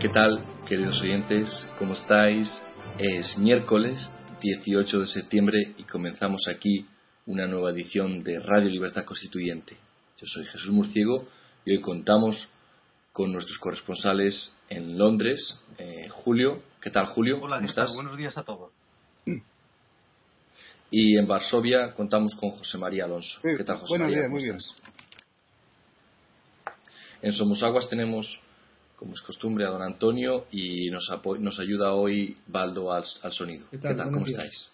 ¿Qué tal, queridos oyentes? ¿Cómo estáis? Es miércoles 18 de septiembre y comenzamos aquí una nueva edición de Radio Libertad Constituyente. Yo soy Jesús Murciego y hoy contamos con nuestros corresponsales en Londres. Eh, Julio, ¿qué tal Julio? Hola, ¿Cómo estás? Buenos días a todos. Y en Varsovia contamos con José María Alonso. Sí, ¿Qué tal José buenos María? días, ¿Cómo muy bien. En Somosaguas tenemos, como es costumbre, a don Antonio y nos, nos ayuda hoy Baldo al, al sonido. ¿Qué tal? ¿Cómo días. estáis?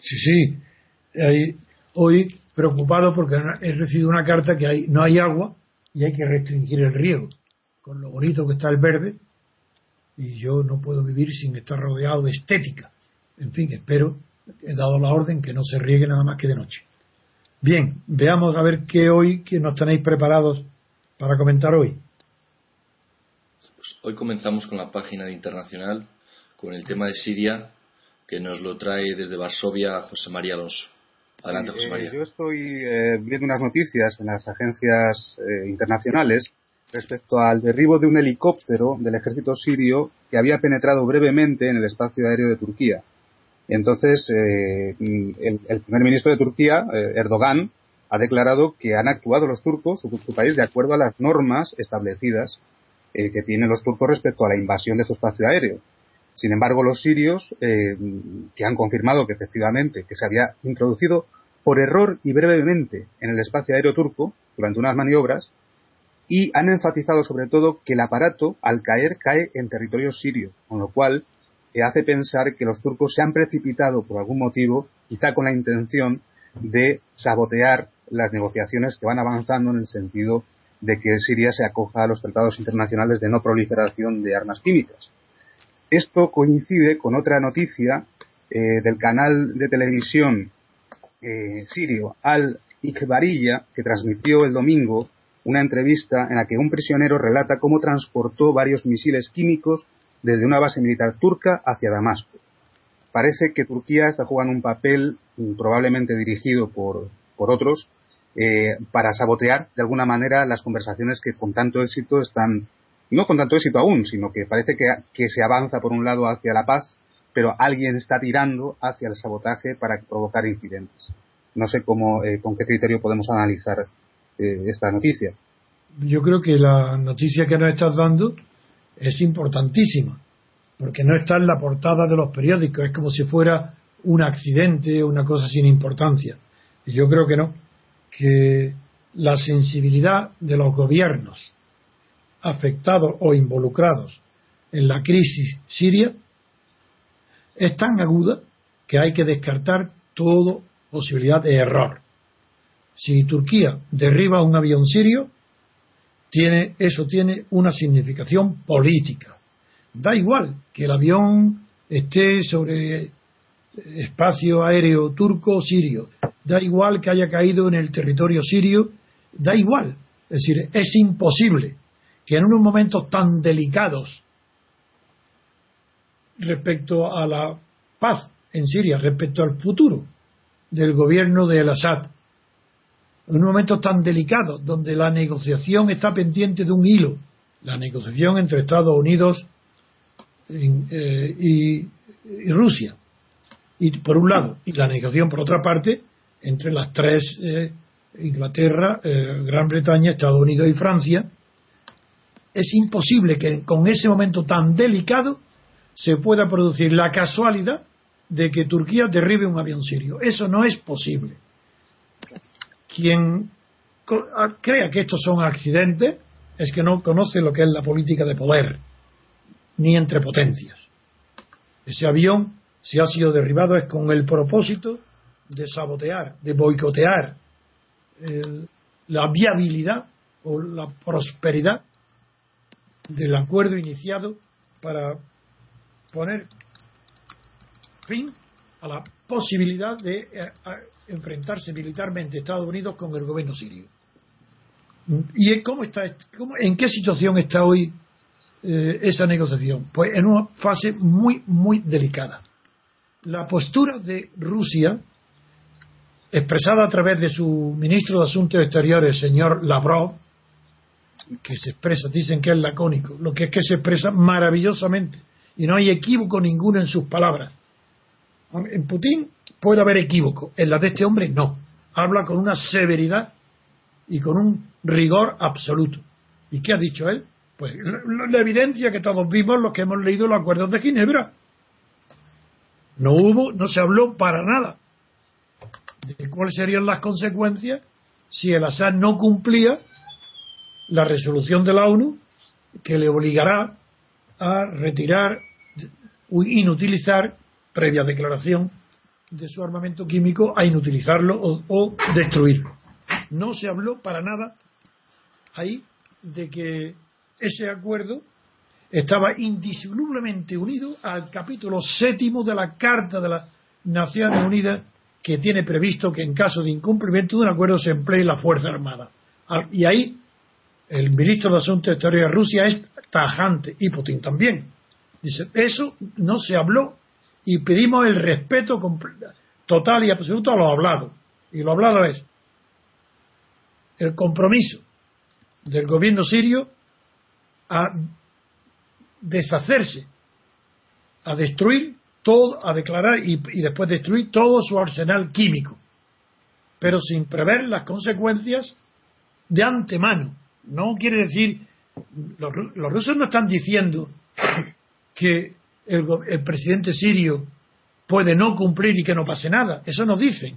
Sí, sí. Hoy preocupado porque he recibido una carta que hay, no hay agua y hay que restringir el riego. Con lo bonito que está el verde, y yo no puedo vivir sin estar rodeado de estética. En fin, espero, he dado la orden que no se riegue nada más que de noche. Bien, veamos a ver qué hoy, que nos tenéis preparados para comentar hoy. Hoy comenzamos con la página de internacional, con el tema de Siria, que nos lo trae desde Varsovia José María Alonso. Adelante, José eh, María. yo estoy eh, viendo unas noticias en las agencias eh, internacionales respecto al derribo de un helicóptero del ejército sirio que había penetrado brevemente en el espacio aéreo de Turquía. Entonces, eh, el, el primer ministro de Turquía, eh, Erdogan, ha declarado que han actuado los turcos, su, su país, de acuerdo a las normas establecidas eh, que tienen los turcos respecto a la invasión de su espacio aéreo. Sin embargo, los sirios, eh, que han confirmado que efectivamente que se había introducido por error y brevemente en el espacio aéreo turco durante unas maniobras, y han enfatizado sobre todo que el aparato, al caer, cae en territorio sirio, con lo cual eh, hace pensar que los turcos se han precipitado por algún motivo, quizá con la intención de sabotear las negociaciones que van avanzando en el sentido de que Siria se acoja a los tratados internacionales de no proliferación de armas químicas. Esto coincide con otra noticia eh, del canal de televisión eh, sirio Al Ikhbariyya que transmitió el domingo una entrevista en la que un prisionero relata cómo transportó varios misiles químicos desde una base militar turca hacia Damasco. Parece que Turquía está jugando un papel mm, probablemente dirigido por, por otros eh, para sabotear de alguna manera las conversaciones que con tanto éxito están, no con tanto éxito aún, sino que parece que, que se avanza por un lado hacia la paz, pero alguien está tirando hacia el sabotaje para provocar incidentes. No sé cómo, eh, con qué criterio podemos analizar eh, esta noticia. Yo creo que la noticia que nos estás dando es importantísima, porque no está en la portada de los periódicos, es como si fuera un accidente o una cosa sin importancia. Y yo creo que no, que la sensibilidad de los gobiernos afectados o involucrados en la crisis siria es tan aguda que hay que descartar toda posibilidad de error. Si Turquía derriba un avión sirio, tiene, eso tiene una significación política. Da igual que el avión esté sobre espacio aéreo turco o sirio, da igual que haya caído en el territorio sirio, da igual. Es decir, es imposible que en unos momentos tan delicados respecto a la paz en Siria, respecto al futuro del gobierno de El-Assad, en un momento tan delicado, donde la negociación está pendiente de un hilo, la negociación entre Estados Unidos eh, y, y Rusia, y por un lado, y la negociación por otra parte entre las tres, eh, Inglaterra, eh, Gran Bretaña, Estados Unidos y Francia, es imposible que con ese momento tan delicado se pueda producir la casualidad de que Turquía derribe un avión sirio. Eso no es posible quien co- a- crea que estos son accidentes es que no conoce lo que es la política de poder, ni entre potencias. Ese avión, si ha sido derribado, es con el propósito de sabotear, de boicotear el- la viabilidad o la prosperidad del acuerdo iniciado para poner fin a la posibilidad de eh, enfrentarse militarmente Estados Unidos con el gobierno sirio. ¿Y cómo está, cómo- en qué situación está hoy eh, esa negociación? Pues en una fase muy, muy delicada. La postura de Rusia, expresada a través de su ministro de Asuntos Exteriores, señor Lavrov, que se expresa, dicen que es lacónico, lo que es que se expresa maravillosamente y no hay equívoco ninguno en sus palabras. En Putin puede haber equívoco, en la de este hombre no. Habla con una severidad y con un rigor absoluto. ¿Y qué ha dicho él? Pues la, evidencia que todos vimos los que hemos leído los acuerdos de Ginebra. No hubo, no se habló para nada de cuáles serían las consecuencias si el Assad no cumplía la resolución de la ONU que le obligará a retirar, inutilizar, previa declaración de su armamento químico, a inutilizarlo o, o destruirlo. No se habló para nada ahí de que ese acuerdo estaba indisolublemente unido al capítulo séptimo de la Carta de las Naciones Unidas que tiene previsto que en caso de incumplimiento de un acuerdo se emplee la Fuerza Armada. Y ahí el ministro de Asuntos Exteriores de Rusia es tajante y Putin también. Dice, eso no se habló y pedimos el respeto total y absoluto a lo hablado. Y lo hablado es el compromiso del gobierno sirio a deshacerse, a destruir todo, a declarar y, después destruir todo su arsenal químico, pero sin prever las consecuencias de antemano. No quiere decir, los, rusos no están diciendo que el, el presidente sirio puede no cumplir y que no pase nada. Eso no dicen.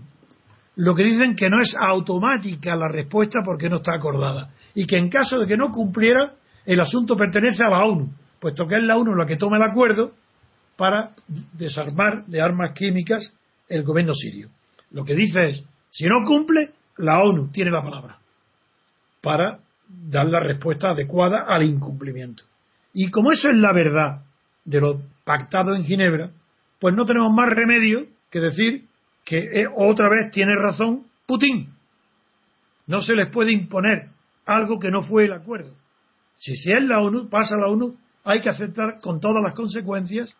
Lo que dicen que no es automática la respuesta porque no está acordada. Y que en caso de que no cumpliera, el asunto pertenece a la ONU, puesto que es la ONU la que toma el acuerdo para desarmar de armas químicas el gobierno sirio. Lo que dice es, si no cumple, la ONU tiene la palabra para dar la respuesta adecuada al incumplimiento. Y como eso es la verdad de lo pactado en Ginebra, pues no tenemos más remedio que decir que eh, otra vez tiene razón Putin. No se les puede imponer algo que no fue el acuerdo. Si, es la ONU, pasa la ONU, hay que aceptar con todas las consecuencias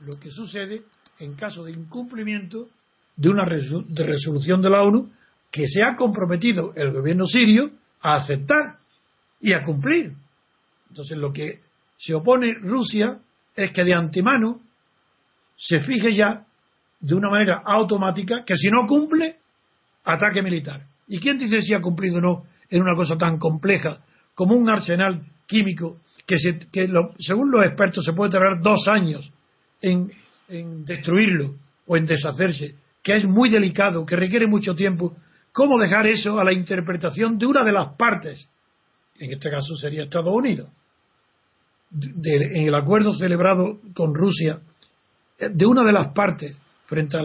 lo que sucede en caso de incumplimiento de una resolución de la ONU que se ha comprometido el gobierno sirio a aceptar y a cumplir. Entonces lo que se opone Rusia es que de antemano se fije ya de una manera automática que si no cumple, ataque militar. ¿Y quién dice si ha cumplido o no en una cosa tan compleja como un arsenal químico que, según los expertos se puede tardar dos años en, destruirlo o en deshacerse, que es muy delicado, que requiere mucho tiempo, ¿cómo dejar eso a la interpretación de una de las partes? En este caso sería Estados Unidos. en el acuerdo celebrado con Rusia, de una de las partes, frente a,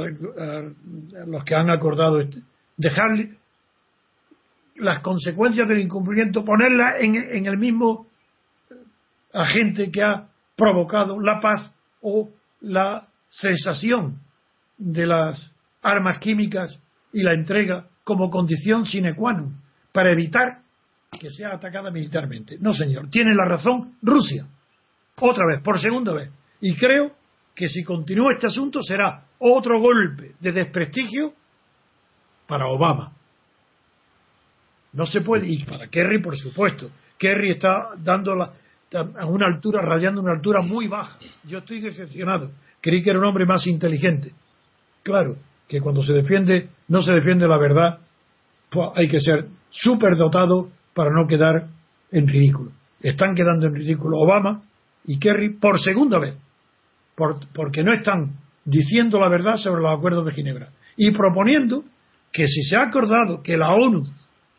los que han acordado, este, dejarle las consecuencias del incumplimiento, ponerla en el mismo agente que ha provocado la paz o la cesación de las armas químicas y la entrega como condición sine qua non para evitar que sea atacada militarmente. No, señor, tiene la razón Rusia. Otra vez, por segunda vez. Y creo que si continúa este asunto será otro golpe de desprestigio para Obama. No se puede, y para Kerry, por supuesto. Kerry está dando la, a una altura, radiando una altura muy baja. Yo estoy decepcionado. Creí que era un hombre más inteligente. Claro, que cuando se defiende, no se defiende la verdad, pues hay que ser súper dotado para no quedar en ridículo. Están quedando en ridículo Obama y Kerry por segunda vez, porque no están diciendo la verdad sobre los acuerdos de Ginebra y proponiendo que si se ha acordado que la ONU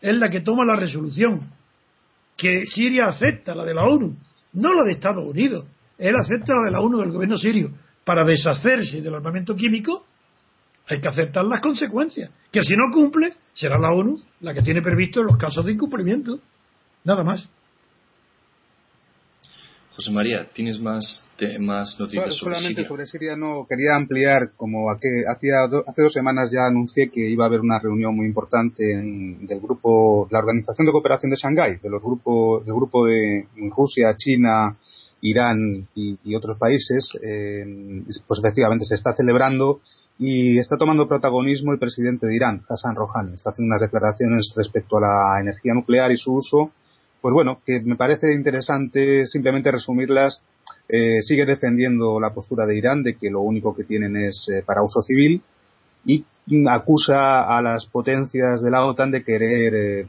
es la que toma la resolución que Siria acepta, la de la ONU, no la de Estados Unidos. Él acepta la de la ONU del gobierno sirio. Para deshacerse del armamento químico hay que aceptar las consecuencias. Que si no cumple, será la ONU la que tiene previsto los casos de incumplimiento. Nada más. José María, ¿tienes más, más noticias sobre Solamente sobre Siria no quería ampliar, como hace dos semanas ya anuncié que iba a haber una reunión muy importante del grupo, la Organización de Cooperación de Shanghái, de los grupos, del grupo de Rusia, China, Irán y, otros países, eh, pues efectivamente se está celebrando y está tomando protagonismo el presidente de Irán, Hassan Rouhani. Está haciendo unas declaraciones respecto a la energía nuclear y su uso pues bueno, que me parece interesante simplemente resumirlas. Eh, sigue defendiendo la postura de Irán de que lo único que tienen es eh, para uso civil y acusa a las potencias de la OTAN de querer eh,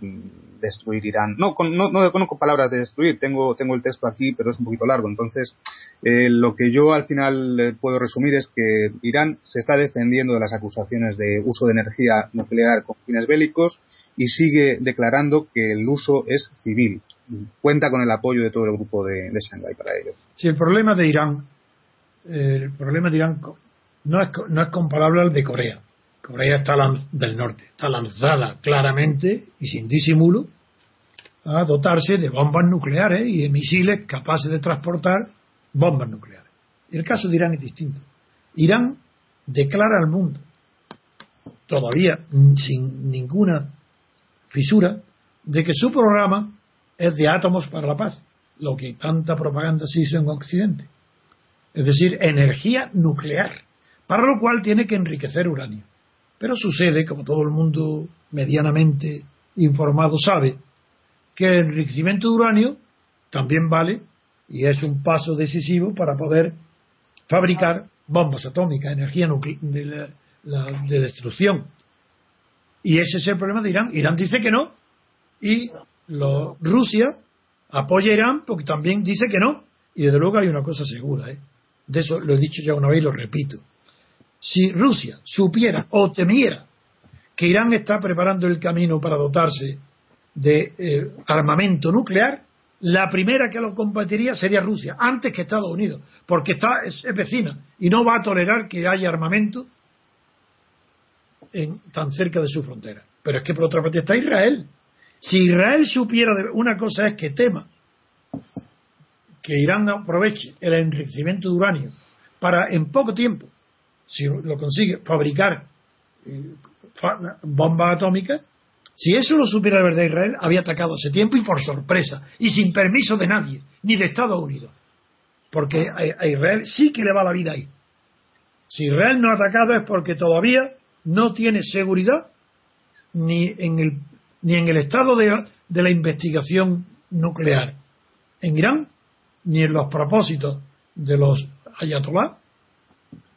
destruir Irán. No, con, no, no, conozco palabras de destruir, tengo, tengo el texto aquí, pero es un poquito largo. Entonces, eh, lo que yo al final eh, puedo resumir es que Irán se está defendiendo de las acusaciones de uso de energía nuclear con fines bélicos y sigue declarando que el uso es civil. Cuenta con el apoyo de todo el grupo de, de Shanghái para ello. Si el problema de Irán, el problema de Irán no es, no es comparable al de Corea. Corea está del Norte está lanzada claramente y sin disimulo a dotarse de bombas nucleares y de misiles capaces de transportar bombas nucleares. El caso de Irán es distinto. Irán declara al mundo, todavía sin ninguna fisura, de que su programa es de átomos para la paz, lo que tanta propaganda se hizo en Occidente. Es decir, energía nuclear, para lo cual tiene que enriquecer uranio. Pero sucede, como todo el mundo medianamente informado sabe, que el enriquecimiento de uranio también vale y es un paso decisivo para poder fabricar bombas atómicas, energía de, de destrucción. Y ese es el problema de Irán. Irán dice que no y Rusia apoya a Irán porque también dice que no. Y desde luego hay una cosa segura, ¿eh? de eso lo he dicho ya una vez y lo repito. Si Rusia supiera o temiera que Irán está preparando el camino para dotarse de eh, armamento nuclear, la primera que lo combatiría sería Rusia, antes que Estados Unidos, porque está, es, vecina y no va a tolerar que haya armamento en, tan cerca de su frontera. Pero es que por otra parte está Israel. Si Israel supiera una cosa es que tema que Irán aproveche el enriquecimiento de uranio para en poco tiempo, si lo consigue, fabricar eh, bombas atómicas, si eso lo supiera de verdad Israel, había atacado hace tiempo y por sorpresa, y sin permiso de nadie, ni de Estados Unidos. Porque a Israel sí que le va la vida ahí. Si Israel no ha atacado es porque todavía no tiene seguridad ni en el, ni en el estado de, la investigación nuclear en Irán, ni en los propósitos de los ayatolá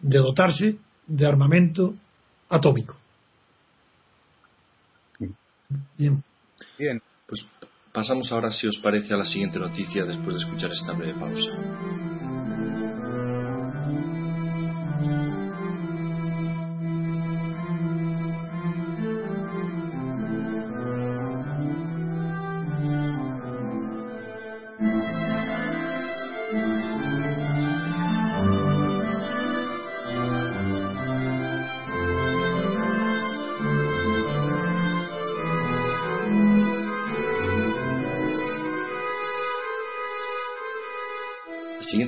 de dotarse de armamento atómico. Bien. Bien. Pues pasamos ahora, si os parece, a la siguiente noticia después de escuchar esta breve pausa.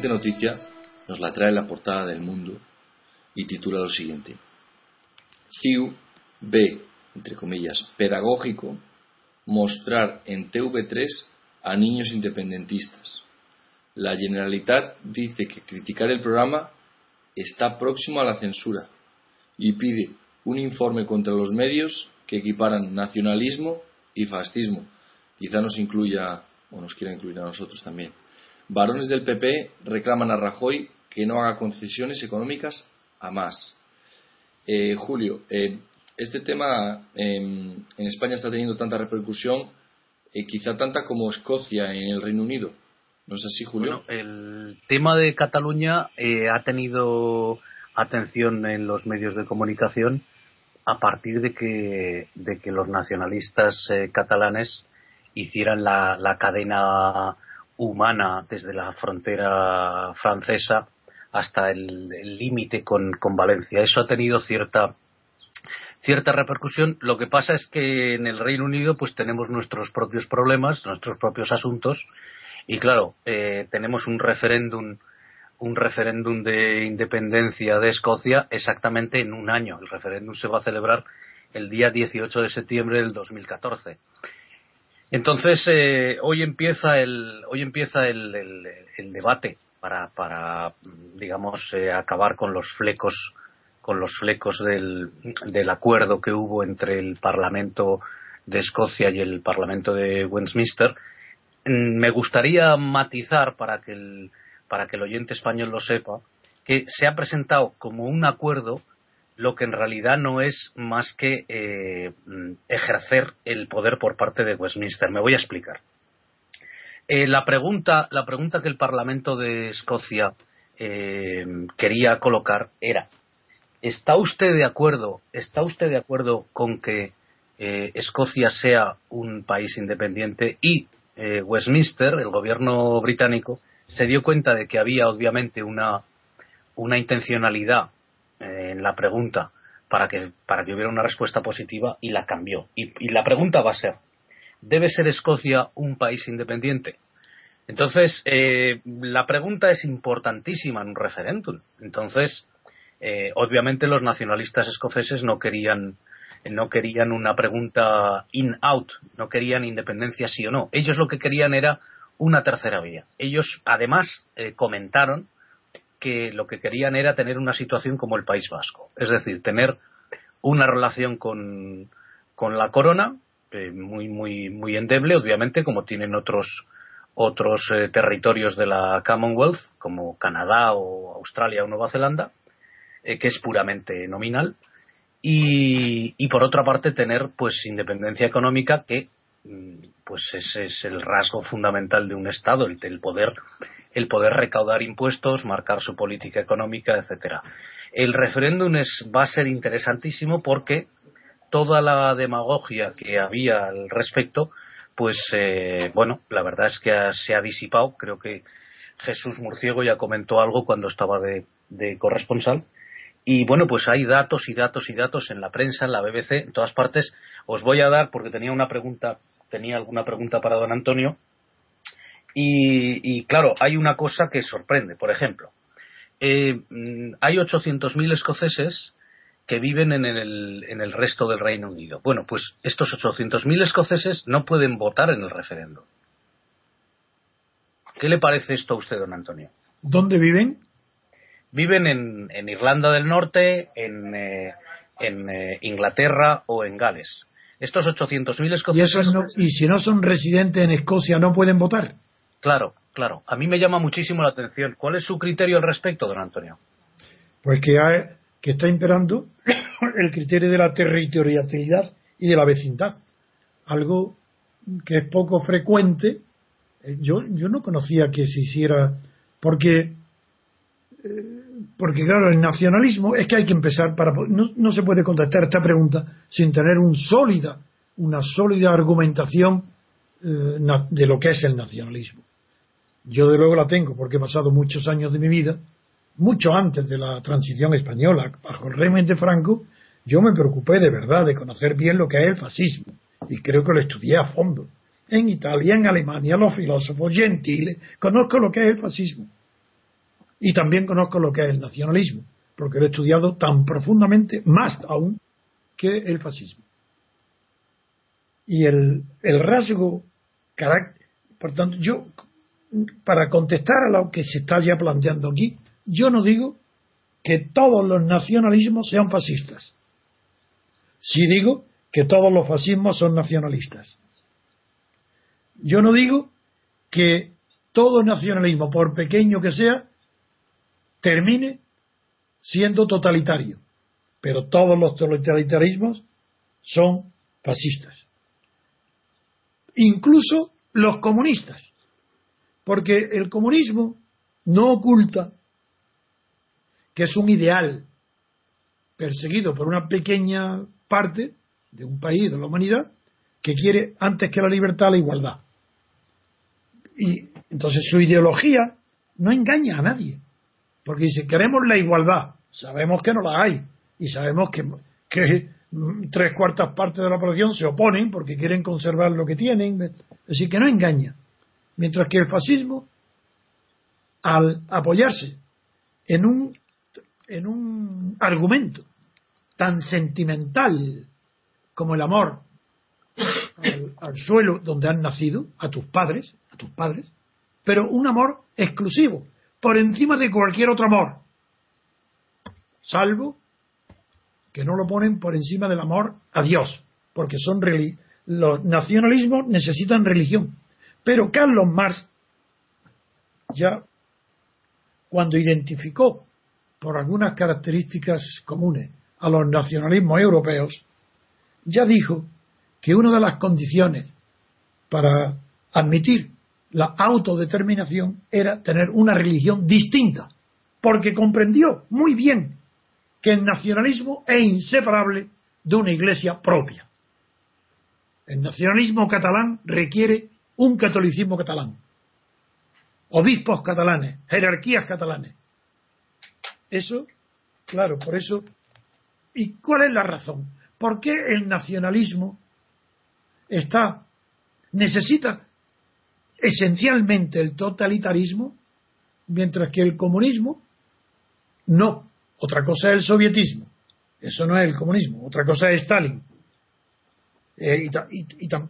Noticia nos la trae la portada del mundo y titula lo siguiente. CIU B, entre comillas, pedagógico, mostrar en TV3 a niños independentistas. La Generalitat dice que criticar el programa está próximo a la censura y pide un informe contra los medios que equiparan nacionalismo y fascismo. Quizá nos incluya o nos quiera incluir a nosotros también. Varones del PP reclaman a Rajoy que no haga concesiones económicas a más. Eh, Julio, eh, este tema en España está teniendo tanta repercusión, eh, quizá tanta como Escocia en el Reino Unido. ¿No es así, Julio? Bueno, el tema de Cataluña ha tenido atención en los medios de comunicación a partir de que, los nacionalistas catalanes hicieran la cadena humana desde la frontera francesa hasta el límite con, con, Valencia. Eso ha tenido cierta cierta repercusión. Lo que pasa es que en el Reino Unido pues tenemos nuestros propios problemas, nuestros propios asuntos y claro, eh, tenemos un referéndum un referéndum de independencia de Escocia exactamente en un año. El referéndum se va a celebrar el día 18 de septiembre del 2014. Entonces, eh, hoy empieza el, hoy empieza el, el, debate para, para digamos, eh, acabar con los flecos, con los flecos del, del acuerdo que hubo entre el Parlamento de Escocia y el Parlamento de Westminster. mm, me gustaría matizar para que el, para que el oyente español lo sepa, que se ha presentado como un acuerdo lo que en realidad no es más que eh, mm, ejercer el poder por parte de Westminster. Me voy a explicar. Eh, la, pregunta, la pregunta que el Parlamento de Escocia eh, quería colocar era ¿Está usted de acuerdo? ¿Está usted de acuerdo con que Escocia sea un país independiente y Westminster, el gobierno británico, se dio cuenta de que había obviamente una, una intencionalidad eh, en la pregunta para que, para que hubiera una respuesta positiva y la cambió. Y, la pregunta va a ser, ¿debe ser Escocia un país independiente? Entonces, eh, la pregunta es importantísima en un referéndum. Entonces, eh, obviamente los nacionalistas escoceses no querían no querían una pregunta in-out, no querían independencia sí o no. Ellos lo que querían era una tercera vía. Ellos, además, comentaron que lo que querían era tener una situación como el País Vasco, es decir, tener una relación con, con la corona eh, muy muy muy endeble, obviamente, como tienen otros otros eh, territorios de la Commonwealth, como Canadá o Australia o Nueva Zelanda, que es puramente nominal, y, y, por otra parte tener pues independencia económica que Mm, pues ese es el rasgo fundamental de un Estado, el, el poder el poder recaudar impuestos, marcar su política económica, etcétera. El referéndum es, va a ser interesantísimo porque toda la demagogia que había al respecto, pues eh, bueno, la verdad es que se ha disipado. Creo que Jesús Murciego ya comentó algo cuando estaba de, de corresponsal. Y bueno, pues hay datos y datos y datos en la prensa, en la BBC, en todas partes. Os voy a dar, porque tenía una pregunta tenía alguna pregunta para don Antonio. Y, claro, hay una cosa que sorprende. Por ejemplo, eh, mm, hay 800.000 escoceses que viven en el, en el resto del Reino Unido. Bueno, pues estos 800.000 escoceses no pueden votar en el referéndum. ¿Qué le parece esto a usted, don Antonio? ¿Dónde viven? Viven en, en Irlanda del Norte, en, eh, en eh, Inglaterra o en Gales. Estos 800.000 escoceses. ¿Y, si no son residentes en Escocia, no pueden votar? Claro, claro. A mí me llama muchísimo la atención. ¿Cuál es su criterio al respecto, don Antonio? Pues que, que está imperando el criterio de la territorialidad y de la vecindad. Algo que es poco frecuente. Eh, yo, yo no conocía que se hiciera. Porque. Eh, porque claro, el nacionalismo es que hay que empezar para no, no se puede contestar esta pregunta sin tener un sólida, una sólida argumentación de lo que es el nacionalismo. Yo de luego la tengo porque he pasado muchos años de mi vida, mucho antes de la transición española, bajo el régimen de Franco, yo me preocupé de verdad de conocer bien lo que es el fascismo y creo que lo estudié a fondo. En Italia, en Alemania, los filósofos gentiles, conozco lo que es el fascismo y también conozco lo que es el nacionalismo, porque lo he estudiado tan profundamente, más aún, que el fascismo. Y el, el rasgo, carácter, por tanto, yo, para contestar a lo que se está ya planteando aquí, yo no digo que todos los nacionalismos sean fascistas. Sí digo que todos los fascismos son nacionalistas. Yo no digo que todo nacionalismo, por pequeño que sea, termine siendo totalitario. Pero todos los totalitarismos son fascistas. Incluso los comunistas. Porque el comunismo no oculta que es un ideal perseguido por una pequeña parte de un país, de la humanidad, que quiere antes que la libertad la igualdad. Y entonces su ideología no engaña a nadie. Porque dice, queremos la igualdad. Sabemos que no la hay. Y sabemos que, que tres cuartas partes de la población se oponen porque quieren conservar lo que tienen. Es decir, que no engaña. Mientras que el fascismo, al apoyarse en un, en un argumento tan sentimental como el amor al, al, suelo donde han nacido, a tus padres, a tus padres, pero un amor exclusivo, por encima de cualquier otro amor, salvo que no lo ponen por encima del amor a Dios, porque son los nacionalismos necesitan religión, Pero Carlos Marx, ya cuando identificó por algunas características comunes a los nacionalismos europeos, ya dijo que una de las condiciones para admitir la autodeterminación era tener una religión distinta, porque comprendió muy bien el nacionalismo es inseparable de una iglesia propia. El nacionalismo catalán requiere un catolicismo catalán, obispos catalanes, jerarquías catalanes. Eso, claro, por eso. ¿Y cuál es la razón? ¿Por qué el nacionalismo está necesita esencialmente el totalitarismo, mientras que el comunismo no. Otra cosa es el sovietismo. Eso no es el comunismo. Otra cosa es Stalin. Eh,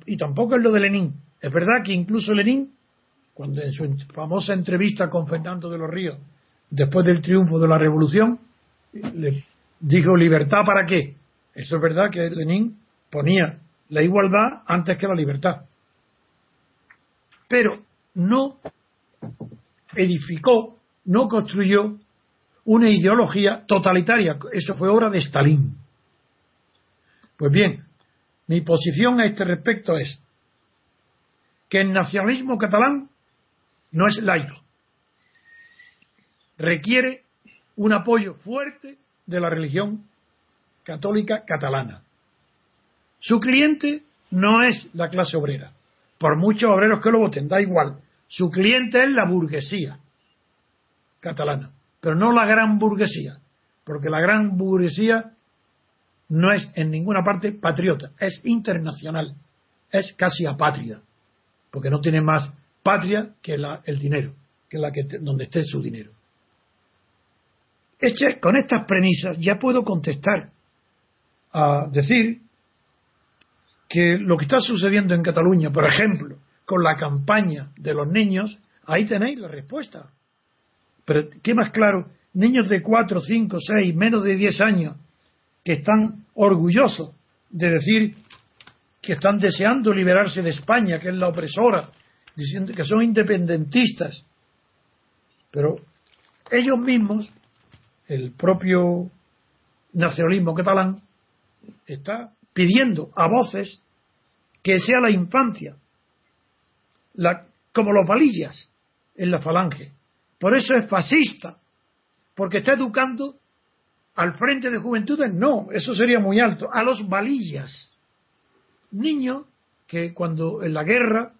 y, tampoco es lo de Lenin. Es verdad que incluso Lenin, cuando en su famosa entrevista con Fernando de los Ríos, después del triunfo de la revolución, le dijo libertad para qué. Eso es verdad que Lenin ponía la igualdad antes que la libertad. Pero no edificó, no construyó una ideología totalitaria. Eso fue obra de Stalin. Pues bien, mi posición a este respecto es que el nacionalismo catalán no es laico. Requiere un apoyo fuerte de la religión católica catalana. Su cliente no es la clase obrera, por muchos obreros que lo voten, da igual. Su cliente es la burguesía catalana, pero no la gran burguesía, porque la gran burguesía no es en ninguna parte patriota, es internacional, es casi apátrida, porque no tiene más patria que el dinero, que la que donde esté su dinero. con estas premisas ya puedo contestar a decir que lo que está sucediendo en Cataluña, por ejemplo, con la campaña de los niños, ahí tenéis la respuesta. Pero, ¿qué más claro? Niños de 4, 5, 6, menos de 10 años, que están orgullosos de decir que están deseando liberarse de España, que es la opresora, diciendo que son independentistas. Pero ellos mismos, el propio nacionalismo catalán, está pidiendo a voces que sea la infancia, como los valillas en la falange. Por eso es fascista, porque está educando al frente de juventudes, no, eso sería muy alto, a los valillas. Niños que cuando en la guerra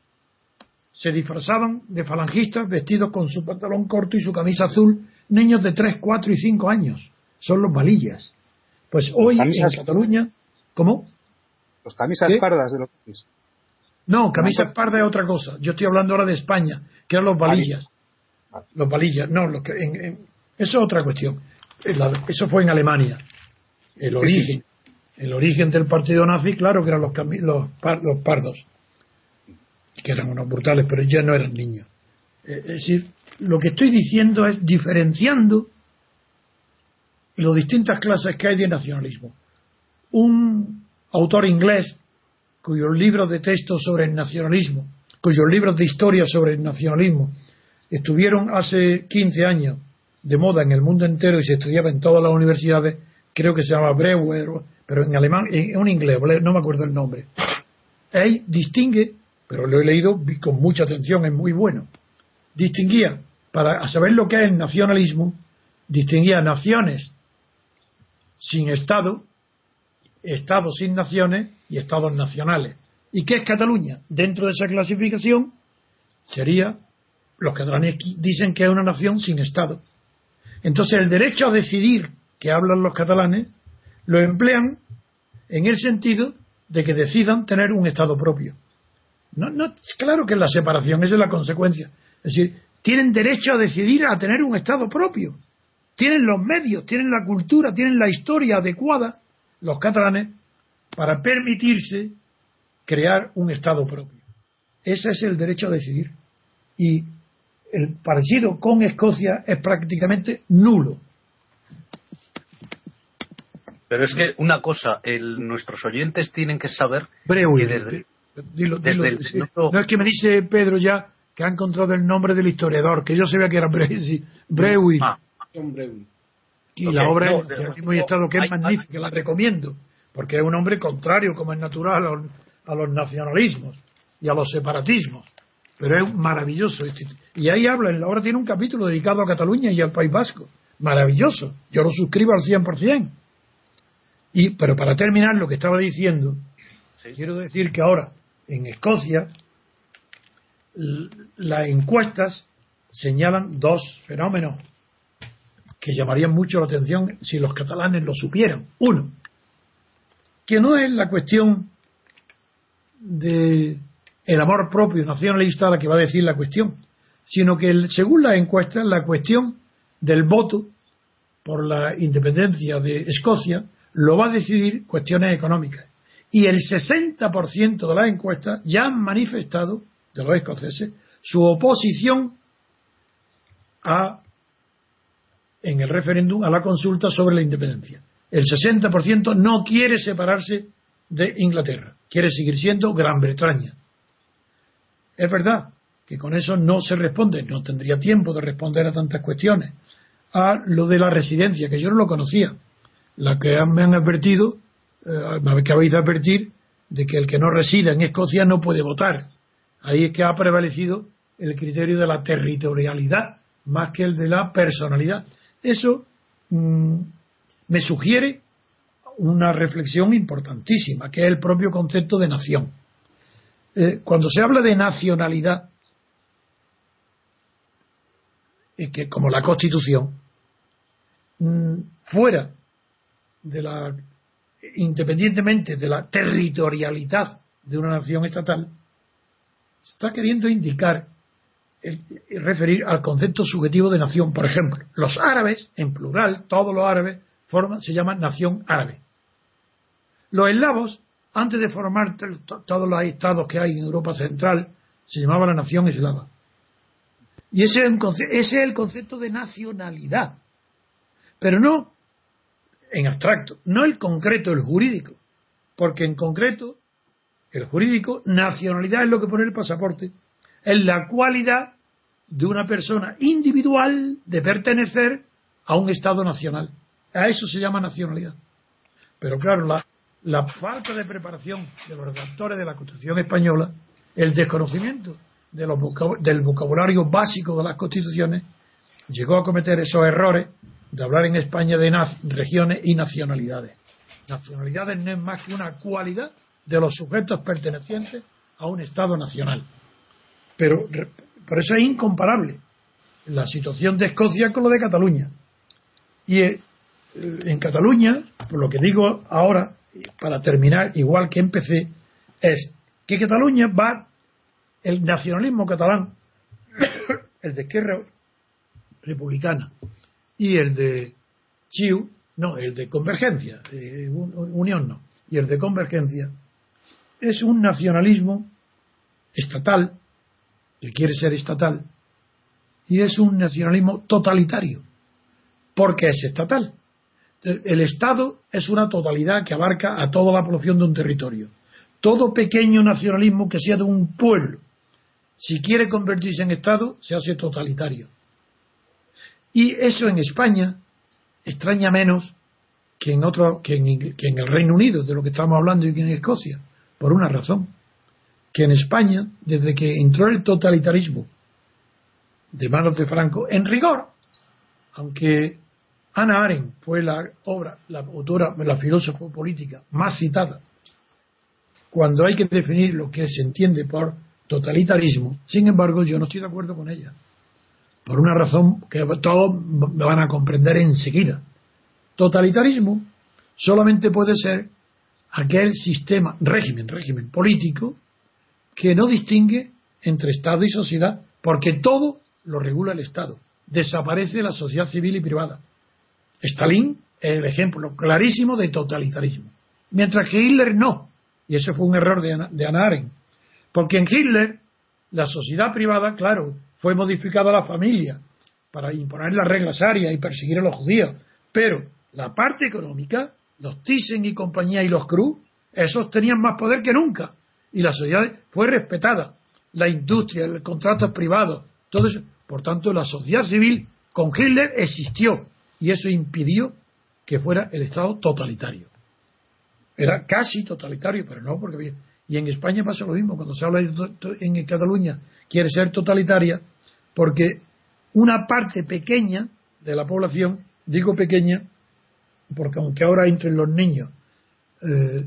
se disfrazaban de falangistas vestidos con su pantalón corto y su camisa azul, niños de 3, 4 y 5 años, son los valillas. Pues hoy en Cataluña ¿Cómo? Los camisas pardas de los No, camisas pardas es otra cosa. Yo estoy hablando ahora de España, que eran los valillas. Los valillas, no, los que, eso es otra cuestión. Eso fue en Alemania. El origen. El origen del partido nazi, claro que eran los, los, los pardos, que eran unos brutales, pero ya no eran niños. Eh, es decir, lo que estoy diciendo es diferenciando las distintas clases que hay de nacionalismo un autor inglés cuyos libros de texto sobre el nacionalismo, cuyos libros de historia sobre el nacionalismo estuvieron hace 15 años de moda en el mundo entero y se estudiaba en todas las universidades, creo que se llama Breuer, pero en alemán, en un inglés, no me acuerdo el nombre. Él distingue, pero lo he leído con mucha atención, es muy bueno. Distinguía, para saber lo que es nacionalismo, distinguía naciones sin Estado Estados sin naciones y Estados nacionales. ¿Y qué es Cataluña? Dentro de esa clasificación sería, los catalanes dicen que es una nación sin Estado. Entonces el derecho a decidir que hablan los catalanes lo emplean en el sentido de que decidan tener un Estado propio. No, no, claro que la separación, esa es la consecuencia. Es decir, tienen derecho a decidir a tener un Estado propio. Tienen los medios, tienen la cultura, tienen la historia adecuada los catalanes para permitirse crear un Estado propio. Ese es el derecho a decidir. Y el parecido con Escocia es prácticamente nulo. Pero es que una cosa, nuestros oyentes tienen que saber que desde, Dilo, dilo, no es que me dice Pedro ya que ha encontrado el nombre del historiador, que yo sabía que era Breuil. Ah. Y la obra es muy estado que es magnífica, la recomiendo, porque es un hombre contrario, como es natural, a los, a los nacionalismos y a los separatismos. Pero es maravilloso. Este y ahí habla, en la obra tiene un capítulo dedicado a Cataluña y al País Vasco. Maravilloso. Yo lo suscribo al 100%. Y, pero para terminar lo que estaba diciendo, quiero decir que ahora en Escocia las encuestas señalan dos fenómenos que llamarían mucho la atención si los catalanes lo supieran. Uno, que no es la cuestión de el amor propio nacionalista la que va a decir la cuestión, sino que según las encuestas la cuestión del voto por la independencia de Escocia lo va a decidir cuestiones económicas. Y el 60% de las encuestas ya han manifestado, de los escoceses, su oposición a, en el referéndum a la consulta sobre la independencia. El 60% no quiere separarse de Inglaterra, quiere seguir siendo Gran Bretaña. Es verdad que con eso no se responde, no tendría tiempo de responder a tantas cuestiones. A lo de la residencia, que yo no lo conocía la que me han advertido, eh, me acabáis de advertir, de que el que no resida en Escocia no puede votar. Ahí es que ha prevalecido el criterio de la territorialidad más que el de la personalidad. Eso mm, me sugiere una reflexión importantísima, que es el propio concepto de nación. Eh, cuando se habla de nacionalidad, es que como la Constitución, mm, fuera de la independientemente de la territorialidad de una nación estatal, está queriendo indicar, referir al concepto subjetivo de nación. Por ejemplo, los árabes, en plural, todos los árabes, forman, se llaman nación árabe. Los eslavos, antes de formar todos los estados que hay en Europa Central, se llamaba la nación eslava. Y ese es el concepto de nacionalidad. Pero no en abstracto, no el concreto, el jurídico, porque en concreto, el jurídico, nacionalidad es lo que pone el pasaporte, es la cualidad de una persona individual de pertenecer a un Estado nacional. A eso se llama nacionalidad. Pero claro, la, la falta de preparación de los redactores de la Constitución española, el desconocimiento de los del vocabulario básico de las constituciones, llegó a cometer esos errores de hablar en España de regiones y nacionalidades. Nacionalidades no es más que una cualidad de los sujetos pertenecientes a un Estado nacional. Pero por eso es incomparable la situación de Escocia con lo de Cataluña. Y eh, en Cataluña, por lo que digo ahora, para terminar, igual que empecé, es que Cataluña va, el nacionalismo catalán, el de izquierda republicana, y el de CHIU, no, el de Convergencia, Unión no, y el de Convergencia, es un nacionalismo estatal, que quiere ser estatal, y es un nacionalismo totalitario, porque es estatal. El Estado es una totalidad que abarca a toda la población de un territorio. Todo pequeño nacionalismo que sea de un pueblo, si quiere convertirse en Estado, se hace totalitario. Y eso en España extraña menos que en, otro, que en, el Reino Unido, de lo que estamos hablando, y que en Escocia, por una razón, que en España, desde que entró el totalitarismo de manos de Franco, en rigor, aunque Ana Arendt fue la obra, la autora, la filósofa política más citada, cuando hay que definir lo que se entiende por totalitarismo, sin embargo, yo no estoy de acuerdo con ella por una razón que todos me van a comprender enseguida. Totalitarismo solamente puede ser aquel sistema, régimen, régimen político, que no distingue entre Estado y sociedad, porque todo lo regula el Estado. Desaparece la sociedad civil y privada. Stalin es el ejemplo clarísimo de totalitarismo. Mientras que Hitler no. Y eso fue un error de de Arendt. Porque en Hitler, la sociedad privada, claro, fue modificada la familia para imponer las reglas arias y perseguir a los judíos. Pero la parte económica, los Thyssen y compañía y los Cruz, esos tenían más poder que nunca. y la sociedad fue respetada. La industria, el contrato privado, todo eso. Por tanto, la sociedad civil con Hitler existió y eso impidió que fuera el Estado totalitario. Era casi totalitario, pero no porque... Y en España pasa lo mismo, cuando se habla en Cataluña quiere ser totalitaria, porque una parte pequeña de la población, digo pequeña, porque aunque ahora entren los niños, eh,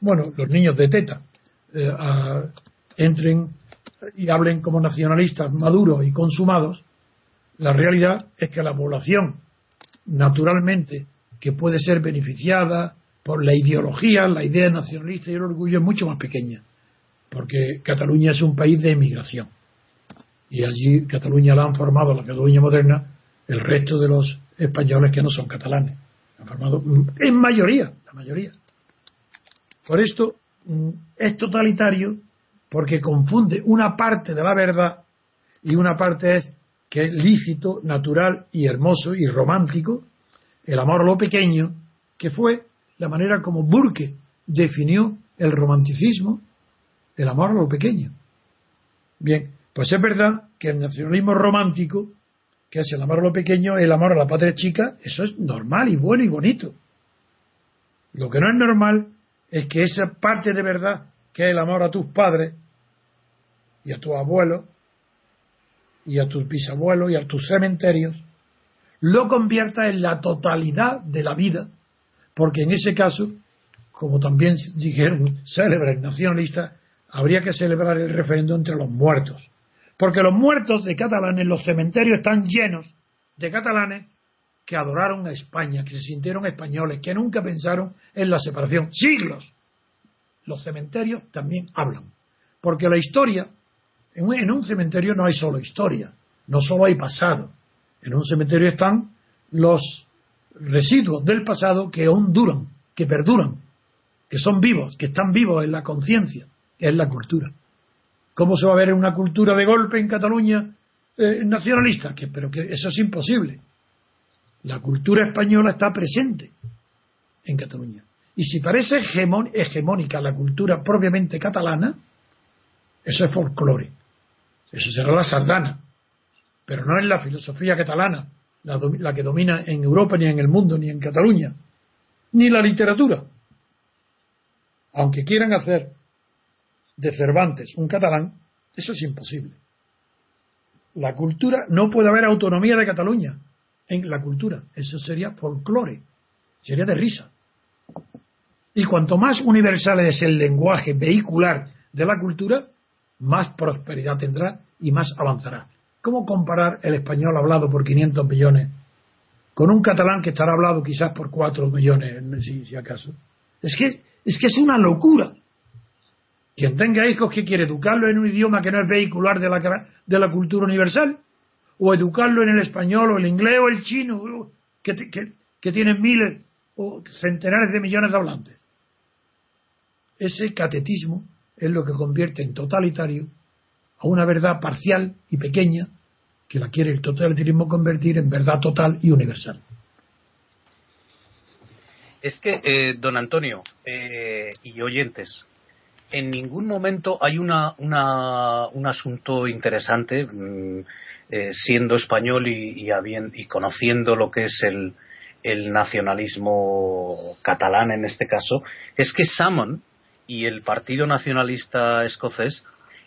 bueno, los niños de teta, eh, entren y hablen como nacionalistas maduros y consumados, la realidad es que la población, naturalmente, que puede ser beneficiada por la ideología, la idea nacionalista y el orgullo es mucho más pequeña, porque Cataluña es un país de emigración. Y allí Cataluña la han formado, la Cataluña moderna, el resto de los españoles que no son catalanes. Han formado en mayoría, la mayoría. Por esto mm, es totalitario porque confunde una parte de la verdad y una parte es que es lícito, natural y hermoso y romántico, el amor a lo pequeño, que fue la manera como Burke definió el romanticismo, el amor a lo pequeño. Bien, pues es verdad que el nacionalismo romántico, que es el amor a lo pequeño, el amor a la patria chica, eso es normal y bueno y bonito. Lo que no es normal es que esa parte de verdad, que es el amor a tus padres y a tus abuelos y a tus bisabuelos y a tus cementerios, lo convierta en la totalidad de la vida, porque en ese caso, como también dijeron célebres nacionalistas, habría que celebrar el referéndum entre los muertos. Porque los muertos de catalanes, los cementerios están llenos de catalanes que adoraron a España, que se sintieron españoles, que nunca pensaron en la separación. Siglos. Los cementerios también hablan. Porque la historia, en un cementerio no hay solo historia, no solo hay pasado. En un cementerio están los residuos del pasado que aún duran, que perduran, que son vivos, que están vivos en la conciencia, es la cultura. ¿Cómo se va a ver una cultura de golpe en Cataluña eh, nacionalista? Que, pero que eso es imposible. La cultura española está presente en Cataluña. Y si parece hegemónica la cultura propiamente catalana, eso es folclore. Eso será la sardana. Pero no es la filosofía catalana la, la que domina en Europa, ni en el mundo, ni en Cataluña. Ni la literatura. Aunque quieran hacer de Cervantes un catalán, eso es imposible. La cultura, no puede haber autonomía de Cataluña en la cultura. Eso sería folclore, sería de risa. Y cuanto más universal es el lenguaje vehicular de la cultura, más prosperidad tendrá y más avanzará. ¿Cómo comparar el español hablado por 500 millones con un catalán que estará hablado quizás por 4 millones, si, acaso? Es que, es que es una locura. Quien tenga hijos que quiere educarlo en un idioma que no es vehicular de la, de la cultura universal, o educarlo en el español o el inglés o el chino, que, que, tienen miles o centenares de millones de hablantes. Ese catetismo es lo que convierte en totalitario a una verdad parcial y pequeña que la quiere el totalitarismo convertir en verdad total y universal. Es que, eh, don Antonio eh, y oyentes, en ningún momento hay una, un asunto interesante mm, eh, siendo español y, y, conociendo lo que es el, nacionalismo catalán en este caso, es que Salmon y el Partido Nacionalista Escocés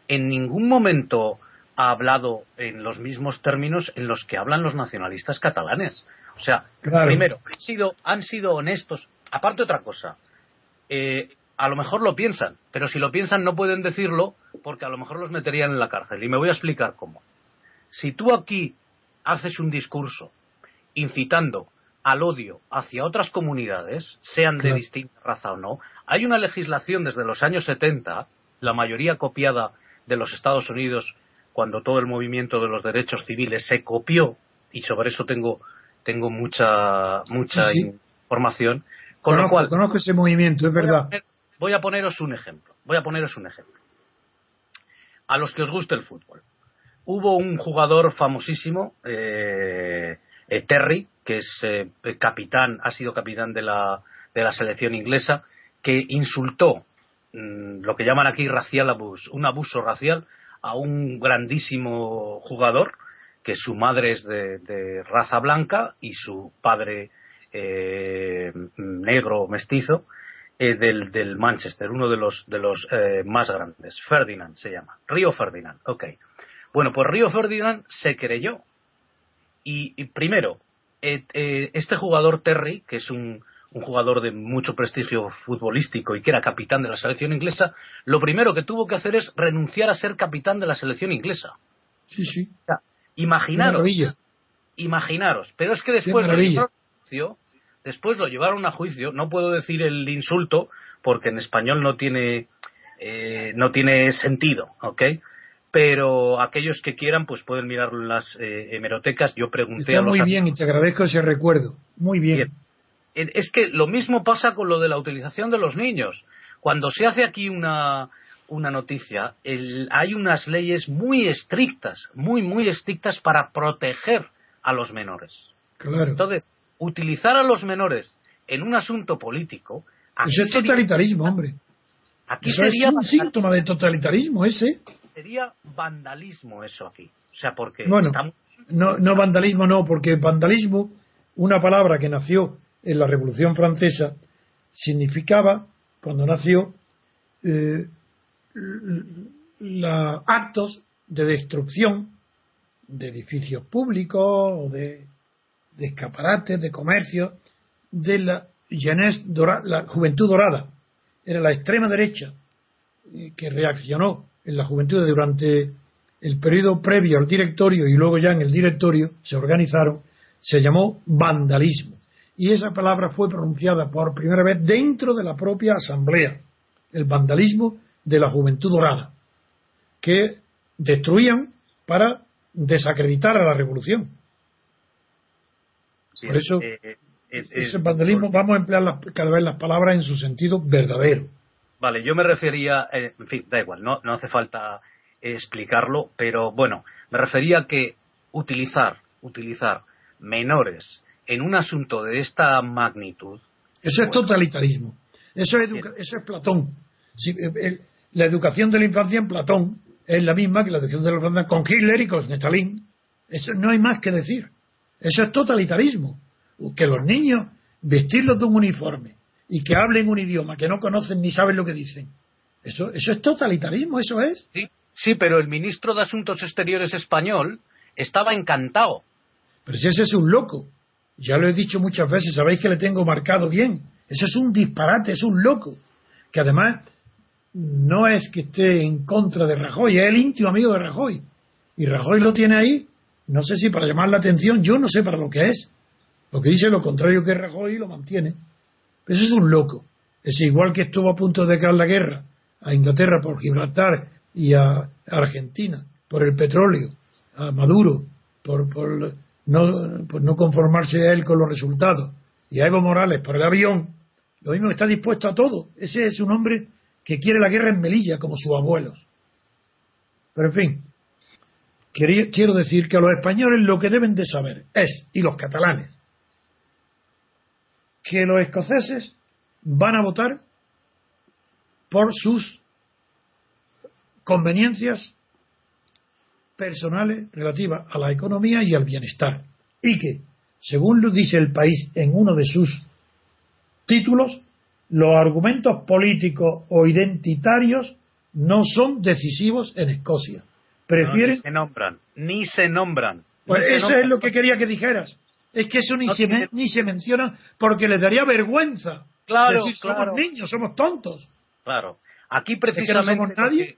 en ningún momento ha hablado en los mismos términos en los que hablan los nacionalistas catalanes. O sea, primero, han sido, han sido honestos. Aparte otra cosa, eh, a lo mejor lo piensan, pero si lo piensan no pueden decirlo porque a lo mejor los meterían en la cárcel. Y me voy a explicar cómo. Si tú aquí haces un discurso incitando al odio hacia otras comunidades, sean de distinta raza o no, hay una legislación desde los años 70, la mayoría copiada de los Estados Unidos, cuando todo el movimiento de los derechos civiles se copió, y sobre eso tengo, tengo mucha, mucha información. Con lo cual, conozco ese movimiento, es verdad. voy a poneros un ejemplo. Voy a poneros un ejemplo. A los que os guste el fútbol hubo un jugador famosísimo, eh, eh, Terry, que es eh, capitán, ha sido capitán de la, de la selección inglesa, que insultó mm, lo que llaman aquí racial abuse, un abuso racial a un grandísimo jugador que su madre es de, raza blanca y su padre eh, negro mestizo eh, del, del, Manchester, uno de los, de los eh, más grandes. Ferdinand se llama. Río Ferdinand, ok. Bueno, pues Río Ferdinand se creyó. Y, primero, este jugador Terry, que es un, un jugador de mucho prestigio futbolístico y que era capitán de la selección inglesa, lo primero que tuvo que hacer es renunciar a ser capitán de la selección inglesa. Sí, sí. imaginaros. Imaginaros. Pero es que después lo, llevaron a juicio, después lo llevaron a juicio. No puedo decir el insulto porque en español no tiene, eh, no tiene sentido, ¿ok? Pero aquellos que quieran, pues pueden mirarlo en las eh, hemerotecas. Yo pregunté a los muy bien y te agradezco ese recuerdo. Muy bien es que lo mismo pasa con lo de la utilización de los niños. Cuando se hace aquí una, una noticia, hay unas leyes muy estrictas, muy, muy estrictas para proteger a los menores. Claro. Entonces, utilizar a los menores en un asunto político. Eso es totalitarismo, hombre. Aquí sería es un síntoma de totalitarismo ese. Sería vandalismo eso aquí. O sea, porque. Bueno, no, no vandalismo, no, porque vandalismo, una palabra que nació en la Revolución Francesa significaba, cuando nació, eh, actos de destrucción de edificios públicos o de, escaparates, de comercio, de la, la juventud dorada. Era la extrema derecha eh, que reaccionó en la juventud durante el periodo previo al directorio y luego ya en el directorio se organizaron, se llamó vandalismo y esa palabra fue pronunciada por primera vez dentro de la propia asamblea, el vandalismo de la juventud dorada, que destruían para desacreditar a la revolución. por eso, eh, eh, ese vandalismo, vamos a emplear cada vez las palabras en su sentido verdadero. Vale, yo me refería, en fin, da igual, no, no hace falta explicarlo, pero bueno, me refería que utilizar, utilizar menores en un asunto de esta magnitud. Eso es totalitarismo. Eso es, eso es Platón. Eh, la educación de la infancia en Platón es la misma que la educación de la infancia con Hitler y con Stalin. Eso no hay más que decir. Eso es totalitarismo. Que los niños vestirlos de un uniforme y que hablen un idioma que no conocen ni saben lo que dicen. Eso, eso es totalitarismo, eso es. Sí, sí, pero el ministro de Asuntos Exteriores español estaba encantado. Pero si ese es un loco. Ya lo he dicho muchas veces, sabéis que le tengo marcado bien. Eso es un disparate, es un loco. Que además no es que esté en contra de Rajoy, es el íntimo amigo de Rajoy. Y Rajoy lo tiene ahí, no sé si para llamar la atención, yo no sé para lo que es. Lo que dice lo contrario que Rajoy lo mantiene. Eso es un loco. Es igual que estuvo a punto de caer la guerra a Inglaterra por Gibraltar y a Argentina por el petróleo, a Maduro por, pues no conformarse a él con los resultados. Y a Evo Morales por el avión, lo mismo está dispuesto a todo. Ese es un hombre que quiere la guerra en Melilla, como sus abuelos. Pero en fin, quiero decir que a los españoles lo que deben de saber es, y los catalanes, que los escoceses van a votar por sus conveniencias personales relativas a la economía y al bienestar. Y que, según lo dice el país en uno de sus títulos, los argumentos políticos o identitarios no son decisivos en Escocia. Prefieren. ni se nombran, ni se nombran. Pues eso es lo que quería que dijeras. Es que eso ni, se, ni se menciona porque les daría vergüenza. Claro, somos niños, somos tontos. Claro. Aquí precisamente. nadie?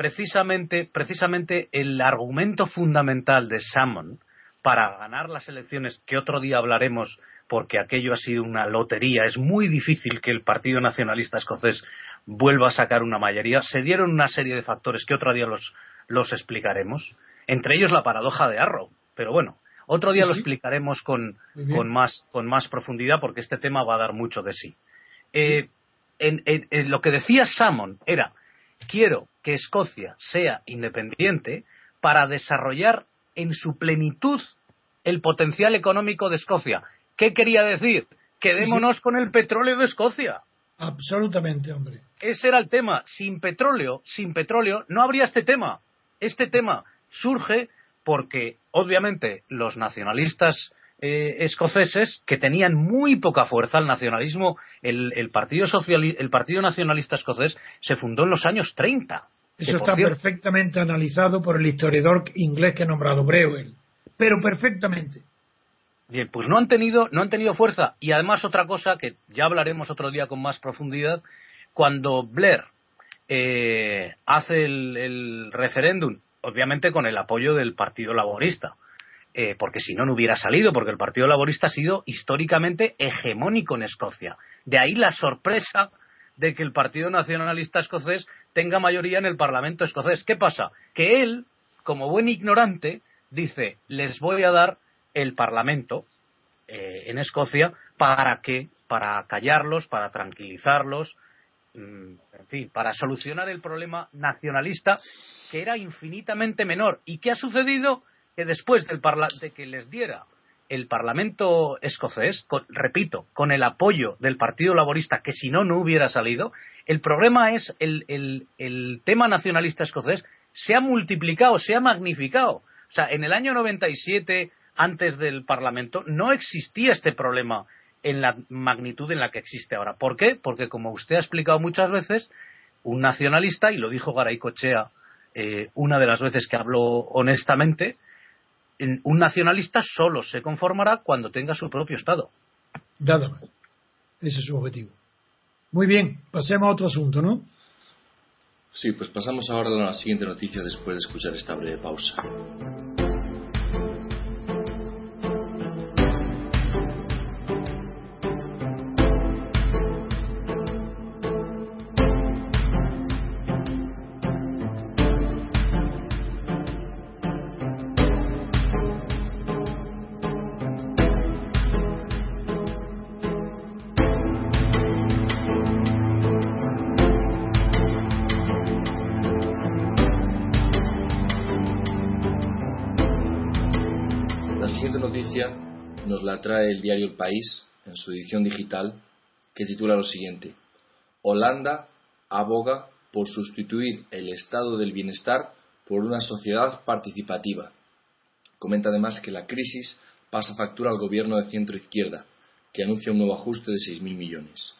precisamente, precisamente el argumento fundamental de Salmon para ganar las elecciones, que otro día hablaremos porque aquello ha sido una lotería, es muy difícil que el Partido Nacionalista Escocés vuelva a sacar una mayoría, se dieron una serie de factores que otro día los, los explicaremos, entre ellos la paradoja de Arrow, pero bueno, otro día lo explicaremos con, con, más, con más profundidad porque este tema va a dar mucho de sí. Eh, en, lo que decía Salmon era quiero que Escocia sea independiente para desarrollar en su plenitud el potencial económico de Escocia. ¿Qué quería decir? Quedémonos con el petróleo de Escocia. Absolutamente, hombre. Ese era el tema. Sin petróleo, sin petróleo, no habría este tema. Este tema surge porque, obviamente, los nacionalistas eh, escoceses, que tenían muy poca fuerza, el nacionalismo, el, partido el Partido Nacionalista Escocés se fundó en los años 30. Eso está perfectamente analizado por el historiador inglés que ha nombrado Breuel. Pero perfectamente. Bien, pues no han tenido, no han tenido fuerza. Y además otra cosa que ya hablaremos otro día con más profundidad, cuando Blair eh, hace el, referéndum, obviamente con el apoyo del Partido Laborista, eh, porque si no, no hubiera salido, porque el Partido Laborista ha sido históricamente hegemónico en Escocia. De ahí la sorpresa de que el Partido Nacionalista Escocés tenga mayoría en el Parlamento escocés. ¿Qué pasa? Que él, como buen ignorante, dice, les voy a dar el Parlamento eh, en Escocia para que para callarlos, para tranquilizarlos, en fin, para solucionar el problema nacionalista que era infinitamente menor. ¿Y qué ha sucedido? Que después del de que les diera el Parlamento escocés, repito, con el apoyo del Partido Laborista, que si no, no hubiera salido, el problema es el, el, el tema nacionalista escocés se ha multiplicado, se ha magnificado. O sea, en el año 97 antes del Parlamento, no existía este problema en la magnitud en la que existe ahora. ¿Por qué? Porque, como usted ha explicado muchas veces, un nacionalista, y lo dijo Garay Cochea eh, una de las veces que habló honestamente, un nacionalista solo se conformará cuando tenga su propio Estado. Nada más. Ese es su objetivo. Muy bien, pasemos a otro asunto, ¿no? Sí, pues pasamos ahora a la siguiente noticia después de escuchar esta breve pausa. El diario El País en su edición digital, que titula lo siguiente: Holanda aboga por sustituir el estado del bienestar por una sociedad participativa. Comenta además que la crisis pasa factura al gobierno de centro izquierda, que anuncia un nuevo ajuste de 6.000 millones.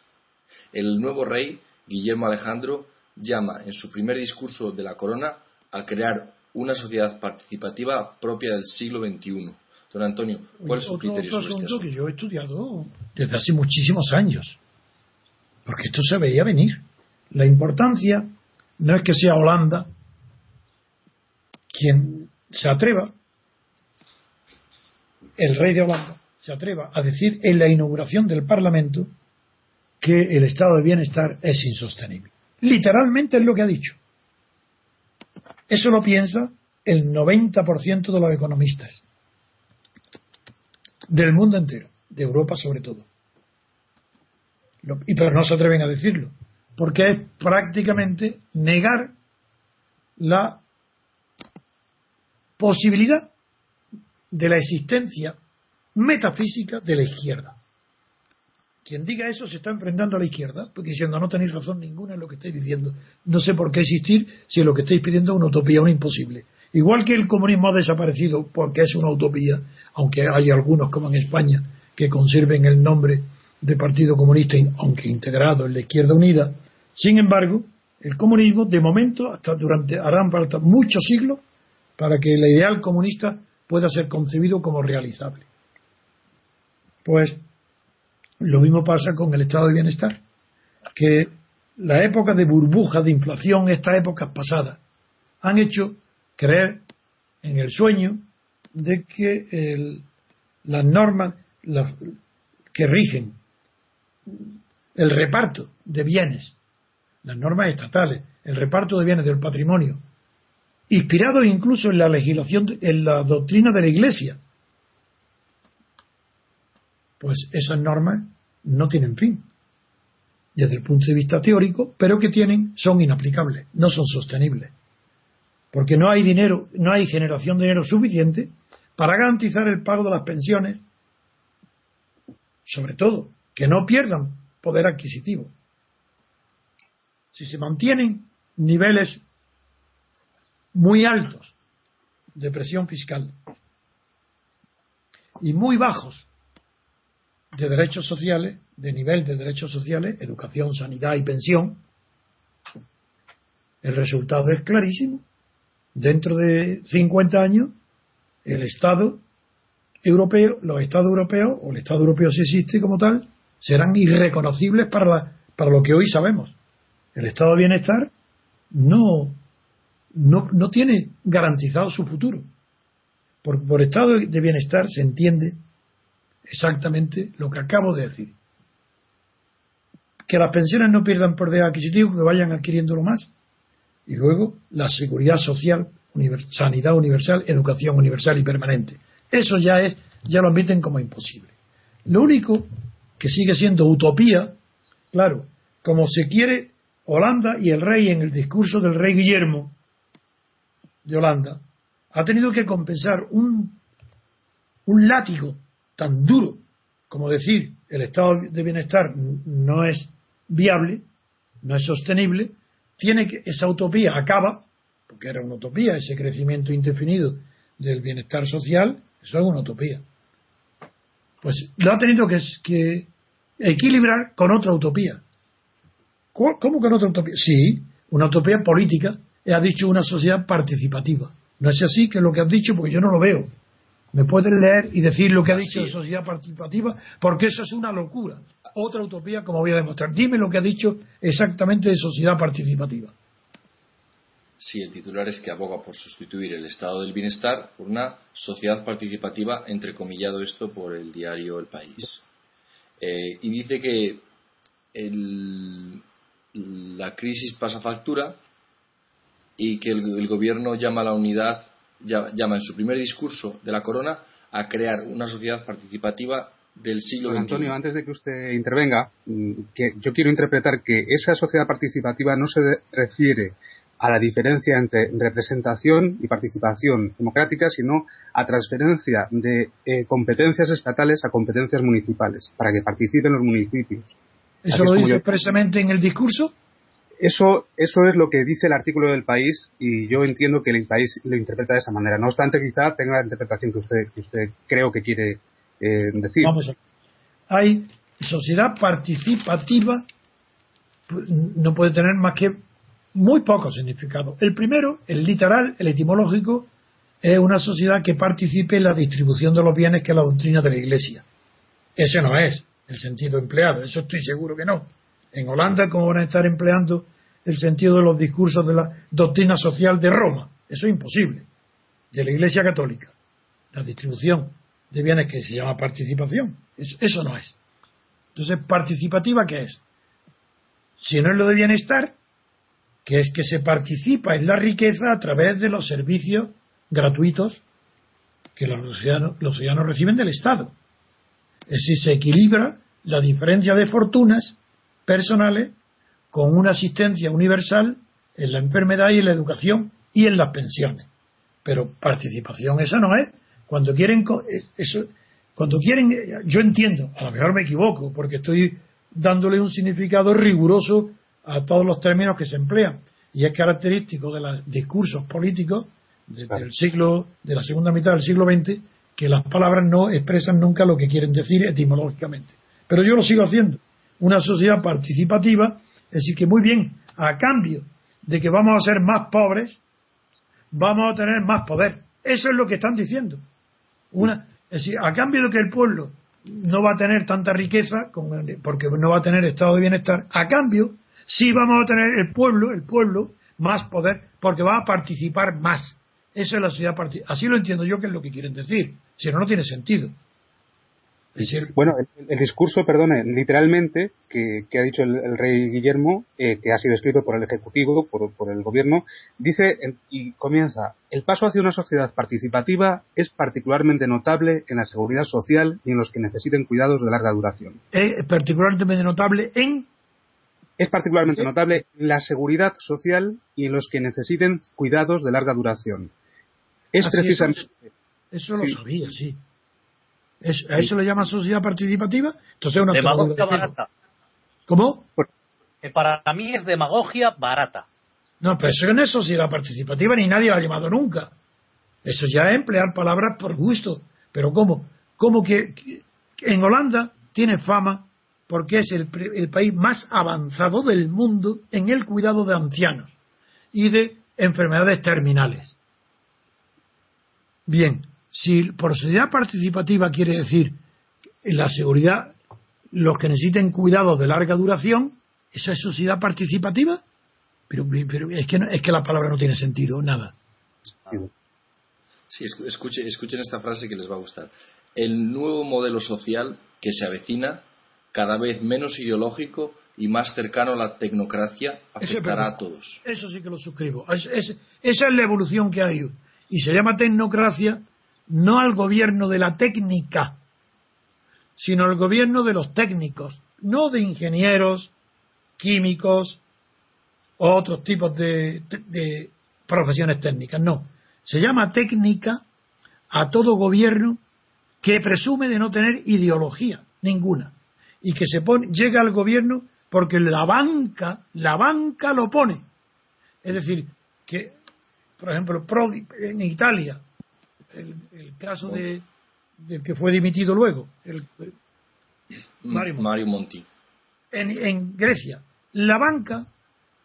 El nuevo rey, Guillermo Alejandro, llama en su primer discurso de la corona a crear una sociedad participativa propia del siglo XXI, Don Antonio, ¿cuál es su criterio otro asunto que yo he estudiado desde hace muchísimos años, porque esto se veía venir. La importancia no es que sea Holanda quien se atreva, el rey de Holanda, se atreva a decir en la inauguración del Parlamento que el estado de bienestar es insostenible. Literalmente es lo que ha dicho. Eso lo piensa el 90% de los economistas del mundo entero, de Europa sobre todo. Y pero no se atreven a decirlo, porque es prácticamente negar la posibilidad de la existencia metafísica de la izquierda. Quien diga eso se está enfrentando a la izquierda, porque diciendo no tenéis razón ninguna en lo que estáis diciendo. No sé por qué existir si lo que estáis pidiendo es una utopía, una imposible. Igual que el comunismo ha desaparecido porque es una utopía, aunque hay algunos como en España que conserven el nombre de Partido Comunista, aunque integrado en la Izquierda Unida, sin embargo, el comunismo de momento hasta durante harán falta muchos siglos para que el ideal comunista pueda ser concebido como realizable. Pues lo mismo pasa con el estado de bienestar, que la época de burbuja de inflación, estas épocas pasadas, han hecho creer en el sueño de que las normas que rigen el reparto de bienes, las normas estatales, el reparto de bienes del patrimonio, inspirados incluso en la legislación, en la doctrina de la Iglesia, pues esas normas no tienen fin desde el punto de vista teórico, pero que tienen son inaplicables, no son sostenibles porque no hay dinero, no hay generación de dinero suficiente para garantizar el pago de las pensiones, sobre todo, que no pierdan poder adquisitivo. si se mantienen niveles muy altos de presión fiscal y muy bajos de derechos sociales, de nivel de derechos sociales, educación, sanidad y pensión, el resultado es clarísimo. Dentro de 50 años, el Estado europeo, los Estados europeos, o el Estado europeo si existe como tal, serán irreconocibles para, para lo que hoy sabemos. El estado de bienestar no, no, no tiene garantizado su futuro. Por, por estado de bienestar se entiende exactamente lo que acabo de decir. Que las pensiones no pierdan poder adquisitivo, que vayan adquiriéndolo más. Y luego la seguridad social, sanidad universal, educación universal y permanente. Eso ya es, ya lo admiten como imposible. Lo único que sigue siendo utopía, claro, como se quiere Holanda y el rey en el discurso del rey Guillermo de Holanda, ha tenido que compensar un, un látigo tan duro como decir el estado de bienestar no es viable, no es sostenible, tiene que, esa utopía acaba, porque era una utopía, ese crecimiento indefinido del bienestar social, eso es una utopía. Pues lo ha tenido que, equilibrar con otra utopía. ¿Cómo con otra utopía? Sí, una utopía política. Ha dicho una sociedad participativa. No es así que lo que has dicho, porque yo no lo veo. Me puedes leer y decir lo que ha dicho de sociedad participativa, porque eso es una locura. Otra utopía, como voy a demostrar. Dime lo que ha dicho exactamente de sociedad participativa. Sí, el titular es que aboga por sustituir el estado del bienestar por una sociedad participativa, entrecomillado esto por el diario El País. Eh, y dice que la crisis pasa factura y que el, gobierno llama a la unidad llama en su primer discurso de la corona a crear una sociedad participativa del siglo XXI. Antonio, antes de que usted intervenga, mm, que yo quiero interpretar que esa sociedad participativa no se refiere a la diferencia entre representación y participación democrática, sino a transferencia de eh, competencias estatales a competencias municipales, para que participen los municipios. ¿Eso lo dice expresamente en el discurso? Eso, eso es lo que dice el artículo del país y yo entiendo que el país lo interpreta de esa manera. No obstante, quizá tenga la interpretación que usted, que usted creo que quiere eh, decir. Vamos a Hay sociedad participativa, pues, no puede tener más que muy poco significado. El primero, el literal, el etimológico, es una sociedad que participe en la distribución de los bienes que es la doctrina de la Iglesia. Ese no es el sentido empleado, eso estoy seguro que no. En Holanda, ¿cómo van a estar empleando el sentido de los discursos de la doctrina social de Roma? Eso es imposible. De la Iglesia Católica. La distribución de bienes que se llama participación. Eso, no es. Entonces, ¿participativa qué es? Si no es lo de bienestar, que es que se participa en la riqueza a través de los servicios gratuitos que los ciudadanos, los ciudadanos reciben del Estado. Es decir, se equilibra la diferencia de fortunas personales con una asistencia universal en la enfermedad y en la educación y en las pensiones. Pero participación esa no es. Cuando quieren eso, cuando quieren, yo entiendo, a lo mejor me equivoco, porque estoy dándole un significado riguroso a todos los términos que se emplean. Y es característico de los discursos políticos desde el siglo, de la segunda mitad del siglo XX, que las palabras no expresan nunca lo que quieren decir etimológicamente. Pero yo lo sigo haciendo una sociedad participativa, es decir, que muy bien, a cambio de que vamos a ser más pobres, vamos a tener más poder. Eso es lo que están diciendo. Una, es decir, a cambio de que el pueblo no va a tener tanta riqueza, porque no va a tener estado de bienestar, a cambio sí vamos a tener el pueblo, el pueblo, más poder, porque va a participar más. Esa es la sociedad. Así lo entiendo yo que es lo que quieren decir. Si no, no tiene sentido. Bueno, el, discurso, perdone, literalmente, que, ha dicho el, rey Guillermo, eh, que ha sido escrito por el Ejecutivo, por, el Gobierno, dice y comienza: el paso hacia una sociedad participativa es particularmente notable en la seguridad social y en los que necesiten cuidados de larga duración. ¿Es eh, particularmente notable en? Es particularmente notable en la seguridad social y en los que necesiten cuidados de larga duración. Es precisamente. Eso, lo sabía, sí. ¿A eso le llama sociedad participativa? Entonces una barata. ¿Cómo? eh, para mí es demagogia barata. No, pero eso en es sociedad participativa ni nadie la ha llamado nunca. Eso ya es emplear palabras por gusto. Pero ¿cómo? ¿Cómo que, en Holanda tiene fama porque es el, el, país más avanzado del mundo en el cuidado de ancianos y de enfermedades terminales? Bien, si por sociedad participativa quiere decir la seguridad, los que necesiten cuidados de larga duración, ¿eso es sociedad participativa? Pero, es, que es que la palabra no tiene sentido, nada. Sí, escuchen, escuchen esta frase que les va a gustar. El nuevo modelo social que se avecina, cada vez menos ideológico y más cercano a la tecnocracia, afectará a todos. Eso sí que lo suscribo. esa es la evolución que hay. Y se llama tecnocracia no al gobierno de la técnica, sino al gobierno de los técnicos, no de ingenieros, químicos, otros tipos de, profesiones técnicas. No, se llama técnica a todo gobierno que presume de no tener ideología ninguna y que se pone, llega al gobierno porque la banca, la banca lo pone. Es decir, que, por ejemplo, en Italia, el, caso de, del que fue dimitido luego, el, Mario, Monti. en Grecia, la banca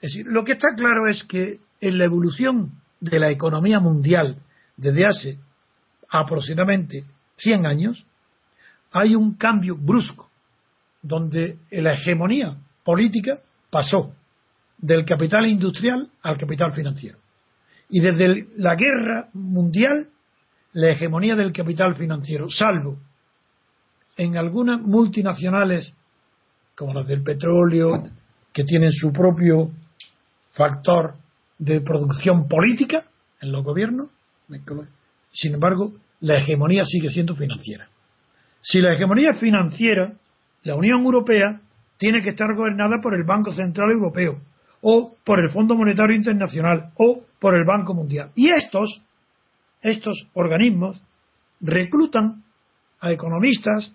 es decir, lo que está claro es que en la evolución de la economía mundial desde hace aproximadamente 100 años, hay un cambio brusco, donde la hegemonía política pasó del capital industrial al capital financiero. Y desde la guerra mundial, la hegemonía del capital financiero, salvo en algunas multinacionales, como las del petróleo, que tienen su propio factor de producción política en los gobiernos. Sin embargo, la hegemonía sigue siendo financiera. Si la hegemonía es financiera, la Unión Europea tiene que estar gobernada por el Banco Central Europeo o por el Fondo Monetario Internacional o por el Banco Mundial. Y estos, estos organismos reclutan a economistas,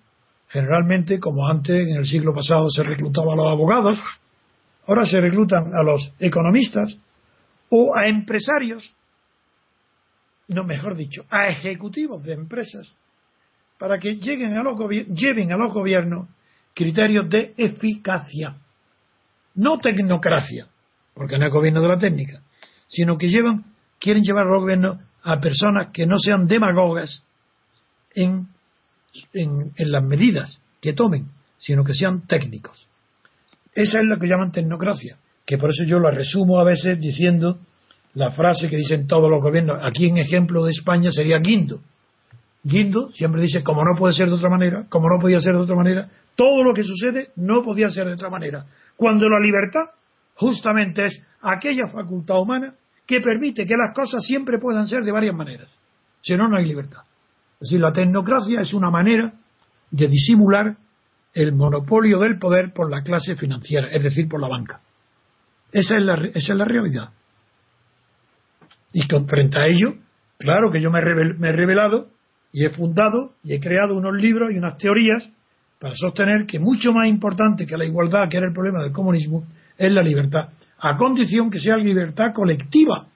generalmente como antes en el siglo pasado se reclutaba a los abogados, Ahora se reclutan a los economistas o a empresarios, no mejor dicho, a ejecutivos de empresas, para que lleguen a los lleven a los gobiernos criterios de eficacia, no tecnocracia, porque no es gobierno de la técnica, sino que llevan, quieren llevar a los gobiernos a personas que no sean demagogas en, en las medidas que tomen, sino que sean técnicos. Esa es lo que llaman tecnocracia, que por eso yo lo resumo a veces diciendo la frase que dicen todos los gobiernos. Aquí en ejemplo de España sería Guindo. Guindo siempre dice, como no puede ser de otra manera, como no podía ser de otra manera, todo lo que sucede no podía ser de otra manera. Cuando la libertad justamente es aquella facultad humana que permite que las cosas siempre puedan ser de varias maneras. Si no, no hay libertad. Es decir, la tecnocracia es una manera de disimular el monopolio del poder por la clase financiera, es decir, por la banca. Esa es la, esa es la realidad. Y frente a ello, claro que yo me he, revelado y he fundado y he creado unos libros y unas teorías para sostener que mucho más importante que la igualdad, que era el problema del comunismo, es la libertad, a condición que sea libertad colectiva,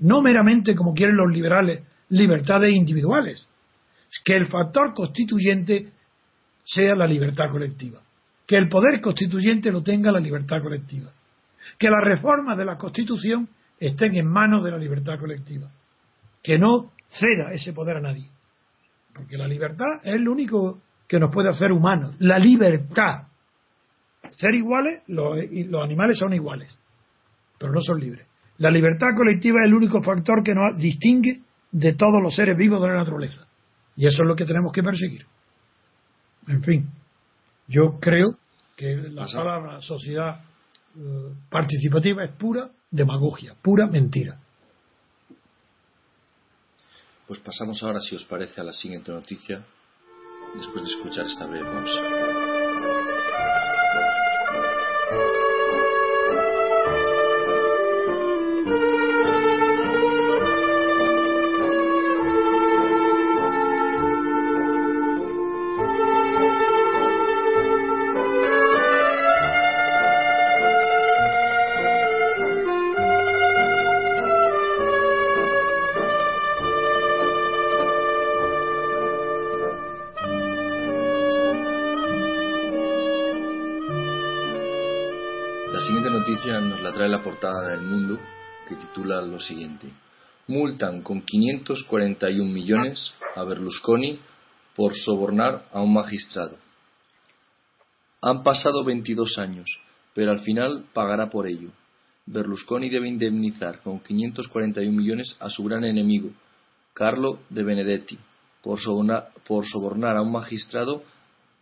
no meramente como quieren los liberales, libertades individuales. Que el factor constituyente sea la libertad colectiva. Que el poder constituyente lo tenga la libertad colectiva. Que las reformas de la Constitución estén en manos de la libertad colectiva. Que no ceda ese poder a nadie. Porque la libertad es lo único que nos puede hacer humanos. La libertad. Ser iguales, los, los animales son iguales, pero no son libres. La libertad colectiva es el único factor que nos distingue de todos los seres vivos de la naturaleza. Y eso es lo que tenemos que perseguir. En fin, yo creo que la palabra sociedad eh, participativa es pura demagogia, pura mentira. Pues pasamos ahora, si os parece, a la siguiente noticia, después de escuchar esta breve pausa. Trae la portada del mundo que titula lo siguiente. Multan con 541 millones a Berlusconi por sobornar a un magistrado. Han pasado 22 años, pero al final pagará por ello. Berlusconi debe indemnizar con 541 millones a su gran enemigo, Carlo de Benedetti, por sobornar, a un magistrado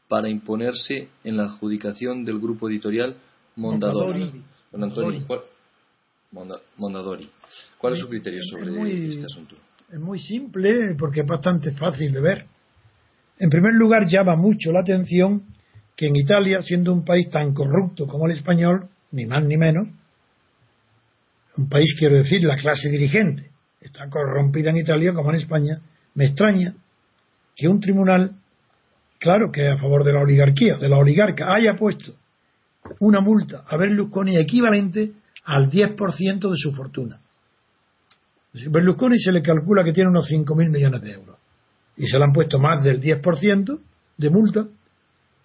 para imponerse en la adjudicación del grupo editorial Mondadori. Mondadori. ¿Cuál es su criterio sobre este asunto? Es muy simple porque es bastante fácil de ver. En primer lugar, llama mucho la atención que en Italia, siendo un país tan corrupto como el español, ni más ni menos, un país, quiero decir, la clase dirigente, está corrompida en Italia como en España, me extraña que un tribunal, claro que a favor de la oligarquía, de la oligarca, haya puesto una multa a Berlusconi equivalente al 10% de su fortuna. Berlusconi se le calcula que tiene unos 5.000 millones de euros y se le han puesto más del 10% de multa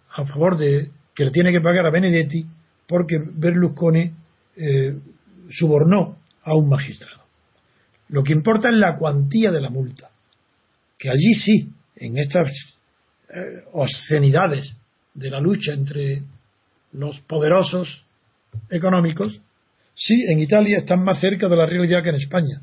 a favor de que le tiene que pagar a Benedetti porque Berlusconi eh, subornó a un magistrado. Lo que importa es la cuantía de la multa, que allí sí, en estas eh, obscenidades de la lucha entre los poderosos económicos, sí, en Italia están más cerca de la realidad que en España.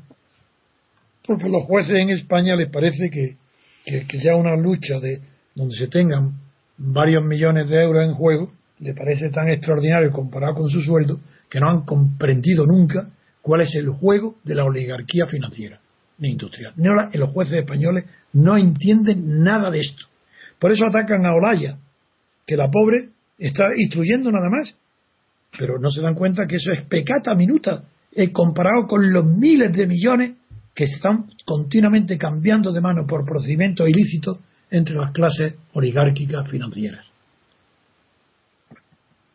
Porque los jueces en España les parece que, que, ya una lucha de donde se tengan varios millones de euros en juego, le parece tan extraordinario comparado con su sueldo, que no han comprendido nunca cuál es el juego de la oligarquía financiera ni industrial. los jueces españoles no entienden nada de esto. Por eso atacan a Olaya, que la pobre está instruyendo nada más, pero no se dan cuenta que eso es pecata minuta eh, comparado con los miles de millones que están continuamente cambiando de mano por procedimientos ilícitos entre las clases oligárquicas financieras.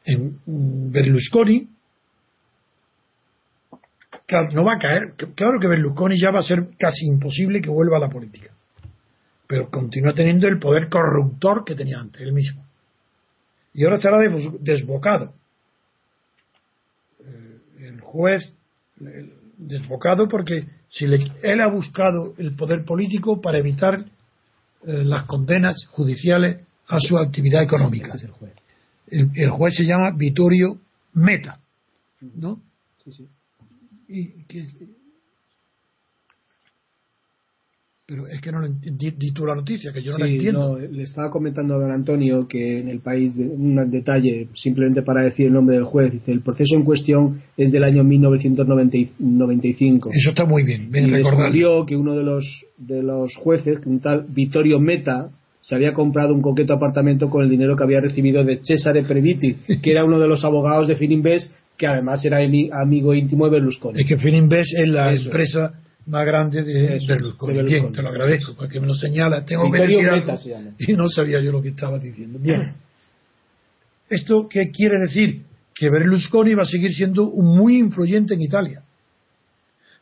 En Berlusconi Claro, no va a caer. Claro que Berlusconi ya va a ser casi imposible que vuelva a la política. Pero continúa teniendo el poder corruptor que tenía antes, él mismo. Y ahora estará desbocado. Eh, el juez desbocado porque si él ha buscado el poder político para evitar eh, las condenas judiciales a su actividad económica. El, el, juez se llama Vittorio Meta, ¿no? Sí, sí pero es que no lo di, tú la noticia, que yo no la entiendo. le estaba comentando a don Antonio que en el país, un detalle, simplemente para decir el nombre del juez, dice, el proceso en cuestión es del año 1995. Eso está muy bien, bien y que uno de los, de los jueces, un tal Vittorio Meta, se había comprado un coqueto apartamento con el dinero que había recibido de Cesare Previti, que era uno de los abogados de Fininvest que además era amigo íntimo de Berlusconi. Es que Fininvest es la empresa más grande de, Berlusconi. Bien, te lo agradezco, porque me lo señala. Tengo que decir y no sabía yo lo que estaba diciendo. Bien. ¿Esto qué quiere decir? Que Berlusconi va a seguir siendo muy influyente en Italia.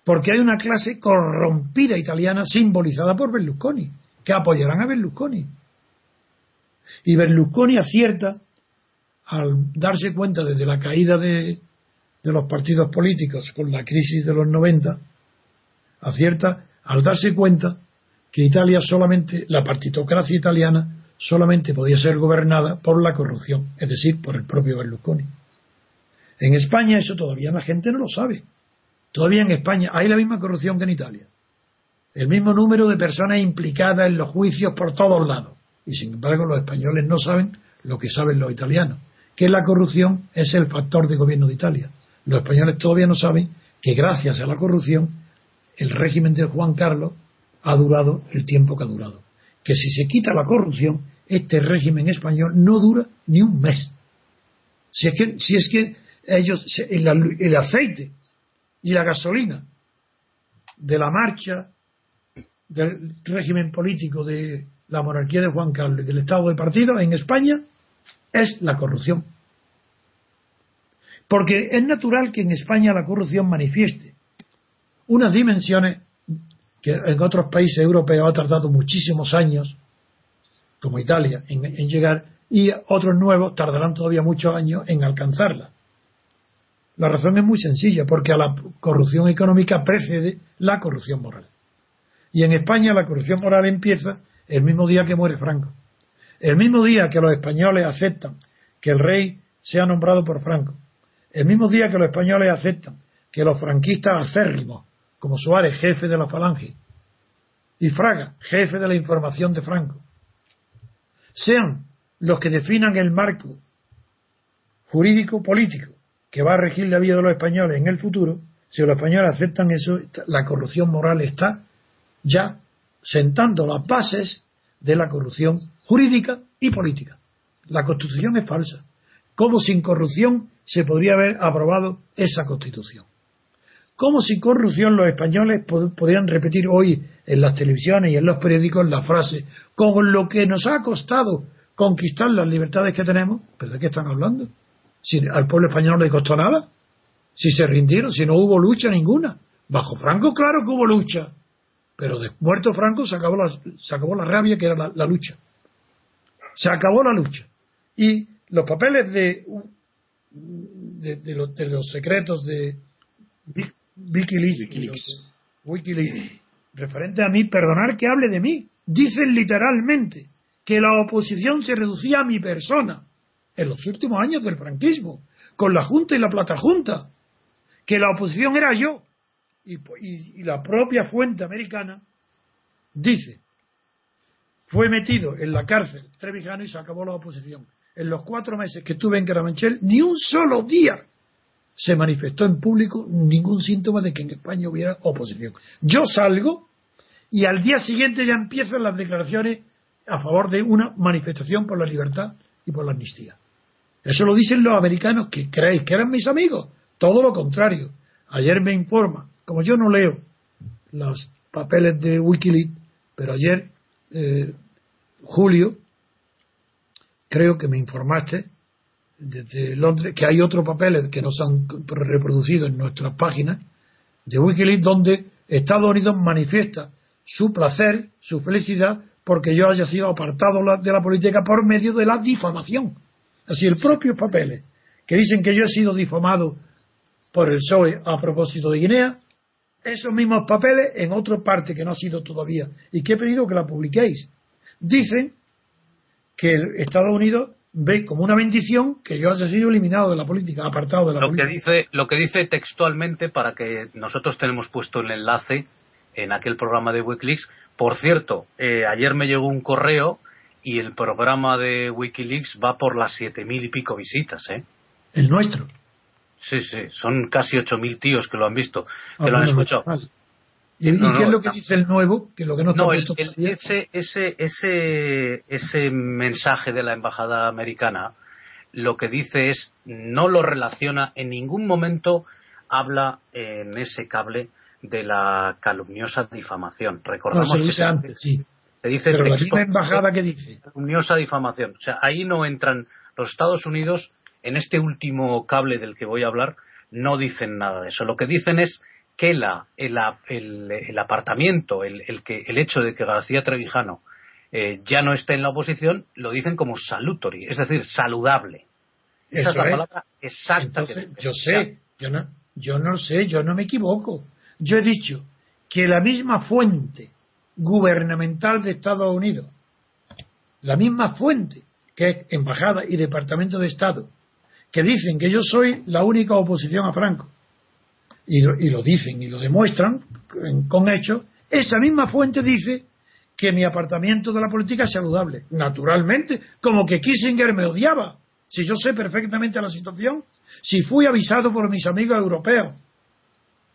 Porque hay una clase corrompida italiana simbolizada por Berlusconi, que apoyarán a Berlusconi. Y Berlusconi acierta al darse cuenta desde la caída de, de los partidos políticos con la crisis de los 90, acierta al darse cuenta que Italia solamente, la partitocracia italiana, solamente podía ser gobernada por la corrupción, es decir, por el propio Berlusconi. En España eso todavía la gente no lo sabe. Todavía en España hay la misma corrupción que en Italia. El mismo número de personas implicadas en los juicios por todos lados. Y sin embargo los españoles no saben lo que saben los italianos, que la corrupción es el factor de gobierno de Italia los españoles todavía no saben que gracias a la corrupción el régimen de Juan Carlos ha durado el tiempo que ha durado. Que si se quita la corrupción, este régimen español no dura ni un mes. Si es que, si es que ellos, el, el aceite y la gasolina de la marcha del régimen político de la monarquía de Juan Carlos del Estado de partido en España es la corrupción. Porque es natural que en España la corrupción manifieste unas dimensiones que en otros países europeos ha tardado muchísimos años, como Italia, en, llegar, y otros nuevos tardarán todavía muchos años en alcanzarla. La razón es muy sencilla, porque a la corrupción económica precede la corrupción moral. Y en España la corrupción moral empieza el mismo día que muere Franco. El mismo día que los españoles aceptan que el rey sea nombrado por Franco. El mismo día que los españoles aceptan que los franquistas acérrimos, como Suárez, jefe de la Falange, y Fraga, jefe de la información de Franco, sean los que definan el marco jurídico político que va a regir la vida de los españoles en el futuro, si los españoles aceptan eso, la corrupción moral está ya sentando las bases de la corrupción jurídica y política. La constitución es falsa. ¿Cómo sin corrupción se podría haber aprobado esa constitución? ¿Cómo sin corrupción los españoles podrían repetir hoy en las televisiones y en los periódicos la frase con lo que nos ha costado conquistar las libertades que tenemos? ¿Pero de qué están hablando? Si al pueblo español no le costó nada, si se rindieron, si no hubo lucha ninguna. Bajo Franco, claro que hubo lucha, pero de muerto Franco se acabó la, se acabó la rabia que era la, lucha. Se acabó la lucha. Y los papeles de, de, los, secretos de Wikileaks, Wikileaks, referente a mí, perdonar que hable de mí, dicen literalmente que la oposición se reducía a mi persona en los últimos años del franquismo, con la Junta y la Plata Junta, que la oposición era yo. Y, la propia fuente americana dice, fue metido en la cárcel Trevijano y se acabó la oposición. En los cuatro meses que estuve en Carabanchel, ni un solo día se manifestó en público ningún síntoma de que en España hubiera oposición. Yo salgo y al día siguiente ya empiezan las declaraciones a favor de una manifestación por la libertad y por la amnistía. Eso lo dicen los americanos que creéis que eran mis amigos. Todo lo contrario. Ayer me informa, como yo no leo los papeles de Wikileaks, pero ayer, eh, Julio, creo que me informaste desde Londres que hay otros papeles que nos han reproducido en nuestras páginas de Wikileaks donde Estados Unidos manifiesta su placer, su felicidad, porque yo haya sido apartado de la política por medio de la difamación. Así, el propio papeles que dicen que yo he sido difamado por el PSOE a propósito de Guinea, esos mismos papeles en otra parte que no ha sido todavía y que he pedido que la publiquéis, dicen que Estados Unidos ve como una bendición que yo haya sido eliminado de la política, apartado de la lo política. Que dice, lo que dice textualmente, para que nosotros tenemos puesto el enlace en aquel programa de Wikileaks, por cierto, eh, ayer me llegó un correo y el programa de Wikileaks va por las siete mil y pico visitas, ¿eh? El nuestro. Sí, sí, son casi ocho mil tíos que lo han visto, ah, que lo han escuchado. ¿Y, qué es lo que dice el nuevo? Que lo que no, no ese, ese, ese, ese mensaje de la embajada americana lo que dice es no lo relaciona en ningún momento habla en ese cable de la calumniosa difamación. Recordamos se dice antes, sí. Se dice Pero la misma embajada que dice. Calumniosa difamación. O sea, ahí no entran los Estados Unidos en este último cable del que voy a hablar, no dicen nada de eso. Lo que dicen es que la, el, el, apartamiento, el, el, que, el hecho de que García Trevijano eh, ya no esté en la oposición, lo dicen como salutory, es decir, saludable. Esa es la palabra exacta. yo sé, yo no, yo no sé, yo no me equivoco. Yo he dicho que la misma fuente gubernamental de Estados Unidos, la misma fuente que es Embajada y Departamento de Estado, que dicen que yo soy la única oposición a Franco, y lo, dicen y lo demuestran con hechos, esa misma fuente dice que mi apartamiento de la política es saludable. Naturalmente, como que Kissinger me odiaba. Si yo sé perfectamente la situación, si fui avisado por mis amigos europeos,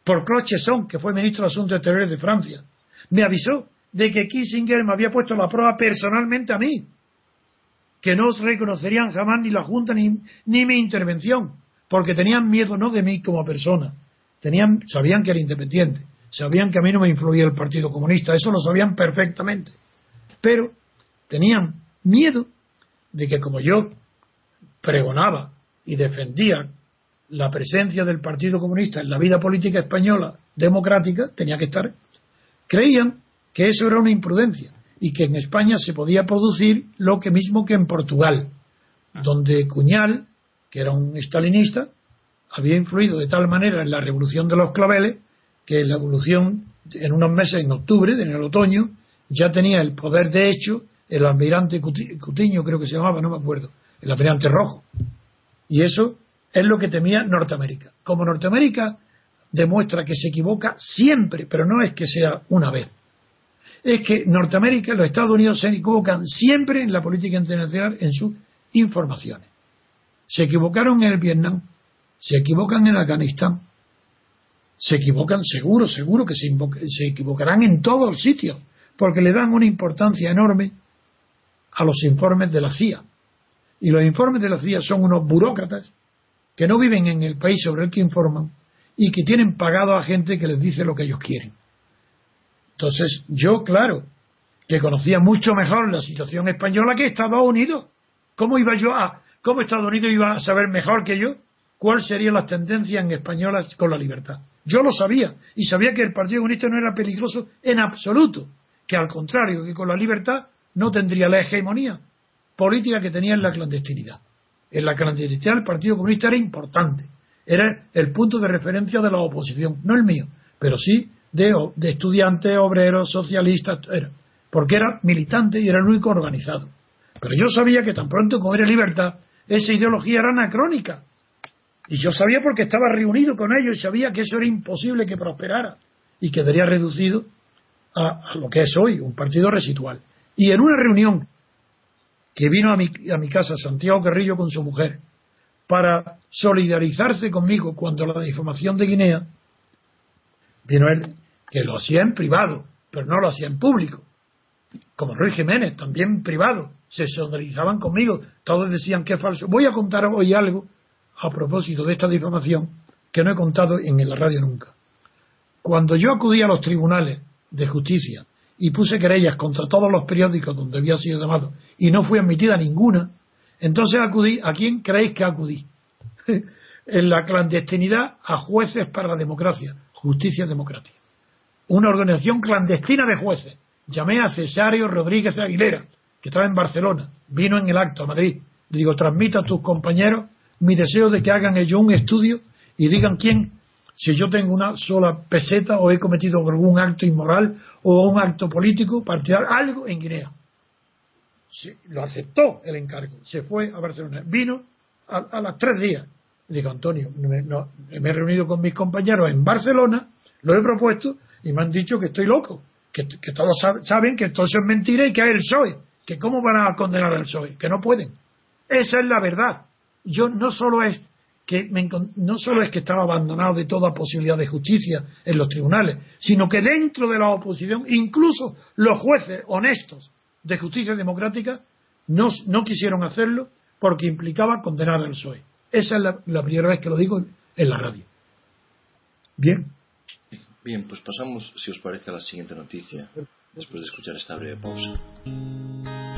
por Claude Chesson, que fue ministro de Asuntos Exteriores de Francia, me avisó de que Kissinger me había puesto la prueba personalmente a mí, que no reconocerían jamás ni la Junta ni, ni mi intervención, porque tenían miedo no de mí como persona, tenían, sabían que era independiente, sabían que a mí no me influía el Partido Comunista, eso lo sabían perfectamente, pero tenían miedo de que como yo pregonaba y defendía la presencia del Partido Comunista en la vida política española democrática, tenía que estar, creían que eso era una imprudencia y que en España se podía producir lo que mismo que en Portugal, donde Cuñal, que era un estalinista, había influido de tal manera en la revolución de los claveles que la evolución en unos meses, en octubre, en el otoño, ya tenía el poder de hecho el almirante Cutiño, creo que se llamaba, no me acuerdo, el almirante rojo. Y eso es lo que temía Norteamérica. Como Norteamérica demuestra que se equivoca siempre, pero no es que sea una vez. Es que Norteamérica, los Estados Unidos se equivocan siempre en la política internacional en sus informaciones. Se equivocaron en el Vietnam, se equivocan en Afganistán, se equivocan seguro, seguro que se, se equivocarán en todos los sitios, porque le dan una importancia enorme a los informes de la CIA. Y los informes de la CIA son unos burócratas que no viven en el país sobre el que informan y que tienen pagado a gente que les dice lo que ellos quieren. Entonces, yo, claro, que conocía mucho mejor la situación española que Estados Unidos. ¿Cómo iba yo a, cómo Estados Unidos iba a saber mejor que yo cuáles serían las tendencias en españolas con la libertad? Yo lo sabía y sabía que el Partido Comunista no era peligroso en absoluto, que al contrario, que con la libertad no tendría la hegemonía política que tenía en la clandestinidad. En la clandestinidad el Partido Comunista era importante, era el punto de referencia de la oposición, no el mío, pero sí de, de estudiantes, obreros, socialistas, era, porque era militante y era el único organizado. Pero yo sabía que tan pronto como era libertad, esa ideología era anacrónica. Y yo sabía porque estaba reunido con ellos y sabía que eso era imposible que prosperara y quedaría reducido a, lo que es hoy, un partido residual. Y en una reunión que vino a mi, a mi casa Santiago Carrillo con su mujer para solidarizarse conmigo cuando la difamación de Guinea, vino él, que lo hacía en privado, pero no lo hacía en público. Como Ruiz Jiménez, también privado, se solidarizaban conmigo, todos decían que es falso. Voy a contar hoy algo a propósito de esta difamación que no he contado en la radio nunca. Cuando yo acudí a los tribunales de justicia y puse querellas contra todos los periódicos donde había sido llamado y no fui admitida ninguna, entonces acudí, ¿a quién creéis que acudí? en la clandestinidad a jueces para la democracia, justicia democrática. Una organización clandestina de jueces. Llamé a Cesario Rodríguez Aguilera, que estaba en Barcelona, vino en el acto a Madrid. Le digo, transmita a tus compañeros mi deseo de que hagan ellos un estudio y digan quién si yo tengo una sola peseta o he cometido algún acto inmoral o un acto político partidario, algo en Guinea. lo aceptó el encargo, se fue a Barcelona, vino a, a las tres días. Digo, Antonio, me, me, he reunido con mis compañeros en Barcelona, lo he propuesto y me han dicho que estoy loco, que, todos saben que eso es mentira y que hay el PSOE, que cómo van a condenar al PSOE, que no pueden. Esa es la verdad. Yo no solo es que no solo es que estaba abandonado de toda posibilidad de justicia en los tribunales, sino que dentro de la oposición, incluso los jueces honestos de justicia democrática, no, no quisieron hacerlo porque implicaba condenar al PSOE. Esa es la, la, primera vez que lo digo en la radio. Bien. Bien, pues pasamos, si os parece, a la siguiente noticia, después de escuchar esta breve pausa.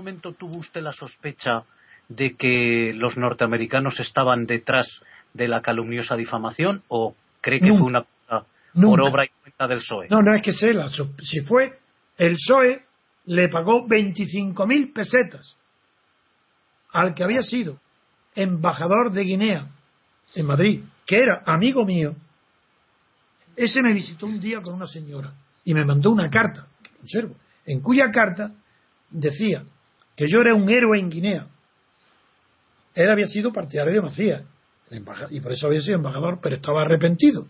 Momento tuvo usted la sospecha de que los norteamericanos estaban detrás de la calumniosa difamación o cree que fue una por obra y cuenta del PSOE? No, no es que sé, si fue el PSOE le pagó 25.000 pesetas al que había sido embajador de Guinea en Madrid, que era amigo mío. Ese me visitó un día con una señora y me mandó una carta, que conservo, en cuya carta decía que yo era un héroe en Guinea. Él había sido partidario de Macías y por eso había sido embajador, pero estaba arrepentido.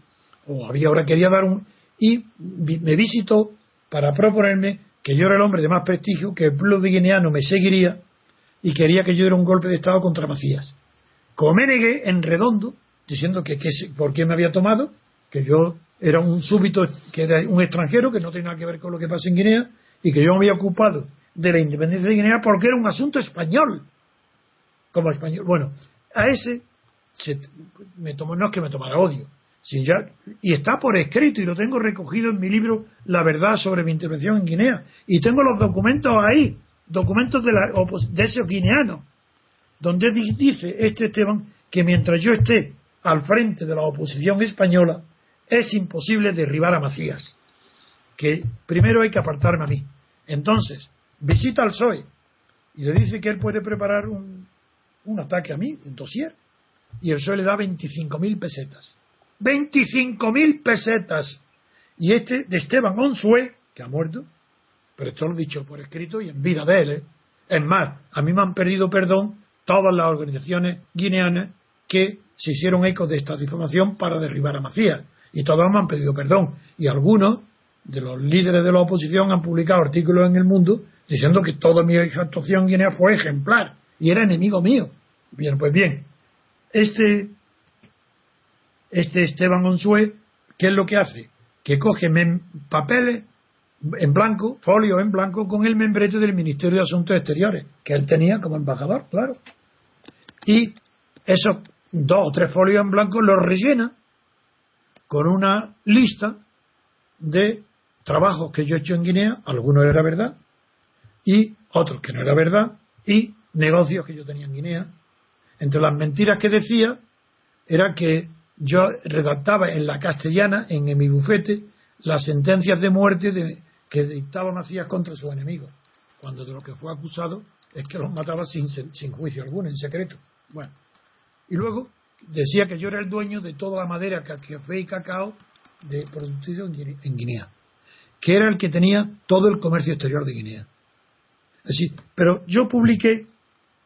O había ahora quería dar un. Y me visitó para proponerme que yo era el hombre de más prestigio, que el pueblo de guineano me seguiría y quería que yo diera un golpe de Estado contra Macías. Como me negué en redondo, diciendo que, que por qué me había tomado, que yo era un súbito, que era un extranjero, que no tenía nada que ver con lo que pasa en Guinea, y que yo me había ocupado de la independencia de Guinea porque era un asunto español. como español. Bueno, a ese me tomó, no es que me tomara odio, sin ya, y está por escrito y lo tengo recogido en mi libro La verdad sobre mi intervención en Guinea. Y tengo los documentos ahí, documentos de, la, de esos guineanos, donde dice este Esteban que mientras yo esté al frente de la oposición española, es imposible derribar a Macías. Que primero hay que apartarme a mí. Entonces, visita al PSOE y le dice que él puede preparar un, un ataque a mí, un dossier, y el PSOE le da 25.000 pesetas. 25.000 pesetas. Y este de Esteban Onsue, que ha muerto, pero esto lo he dicho por escrito y en vida de él. ¿eh? Es más, a mí me han perdido perdón todas las organizaciones guineanas que se hicieron eco de esta difamación para derribar a Macías. Y todas me han pedido perdón. Y algunos de los líderes de la oposición han publicado artículos en el mundo diciendo que toda mi actuación en Guinea fue ejemplar y era enemigo mío. Bien, pues bien, este, este Esteban Onsue, ¿qué es lo que hace? Que coge papeles en blanco, folio en blanco, con el membrete del Ministerio de Asuntos Exteriores, que él tenía como embajador, claro. Y esos dos o tres folios en blanco los rellena con una lista de trabajos que yo he hecho en Guinea, algunos era verdad, y otros que no era verdad, y negocios que yo tenía en Guinea. Entre las mentiras que decía era que yo redactaba en la castellana, en, mi bufete, las sentencias de muerte de, que dictaba Macías contra sus enemigos, cuando de lo que fue acusado es que los mataba sin, sin juicio alguno, en secreto. Bueno, y luego decía que yo era el dueño de toda la madera, café y cacao de producido en Guinea, que era el que tenía todo el comercio exterior de Guinea. Así, pero yo publiqué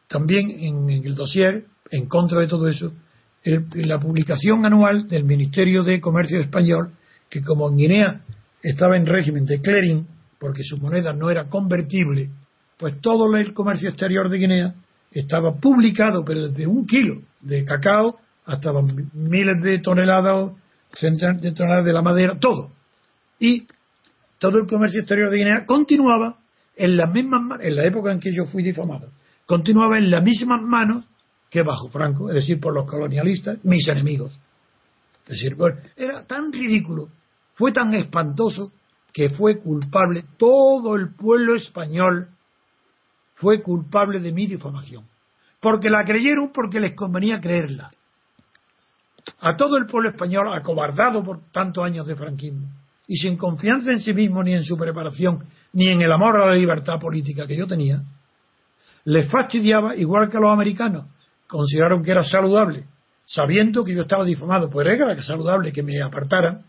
también en, el dossier, en contra de todo eso, la publicación anual del Ministerio de Comercio Español, que como en Guinea estaba en régimen de clearing, porque su moneda no era convertible, pues todo el comercio exterior de Guinea estaba publicado, pero desde un kilo de cacao hasta miles de toneladas, de toneladas de la madera, todo. Y todo el comercio exterior de Guinea continuaba en las mismas en la época en que yo fui difamado, continuaba en las mismas manos que bajo Franco, es decir, por los colonialistas, mis enemigos. Es decir, era tan ridículo, fue tan espantoso que fue culpable todo el pueblo español fue culpable de mi difamación. Porque la creyeron porque les convenía creerla. A todo el pueblo español, acobardado por tantos años de franquismo, y sin confianza en sí mismo, ni en su preparación, ni en el amor a la libertad política que yo tenía, les fastidiaba igual que a los americanos. Consideraron que era saludable, sabiendo que yo estaba difamado, pues era saludable que me apartaran.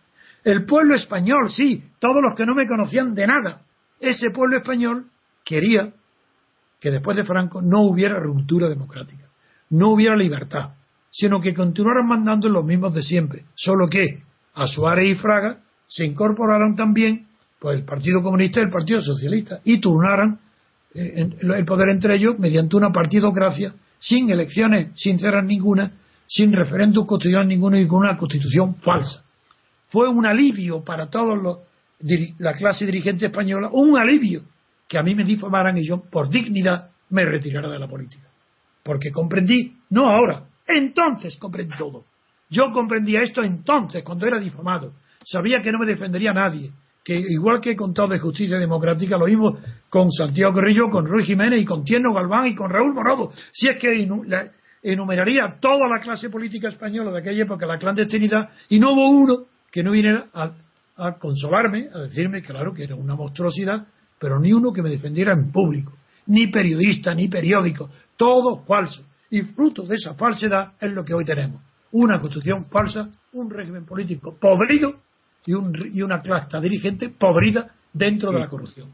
El pueblo español, sí, todos los que no me conocían de nada, ese pueblo español quería que después de Franco no hubiera ruptura democrática, no hubiera libertad, sino que continuaran mandando los mismos de siempre, solo que a Suárez y Fraga se incorporaron también pues, el Partido Comunista y el Partido Socialista y turnaran eh, el poder entre ellos mediante una partidocracia sin elecciones sinceras ninguna, sin referéndum constitucional ninguno y con una constitución falsa. Fue un alivio para todos los la clase dirigente española, un alivio que a mí me difamaran y yo, por dignidad, me retirara de la política. Porque comprendí, no ahora, entonces comprendí todo. Yo comprendía esto entonces, cuando era difamado. Sabía que no me defendería nadie. Que igual que he contado de justicia democrática, lo mismo con Santiago Carrillo, con Ruiz Jiménez y con Tierno Galván y con Raúl Morodo. Si es que enumeraría toda la clase política española de aquella época, la clandestinidad, y no hubo uno que no viniera a, a consolarme, a decirme, claro, que era una monstruosidad, pero ni uno que me defendiera en público, ni periodista, ni periódico, todo falso. Y fruto de esa falsedad es lo que hoy tenemos. Una constitución falsa, un régimen político podrido y, y una clase dirigente podrida dentro de la corrupción.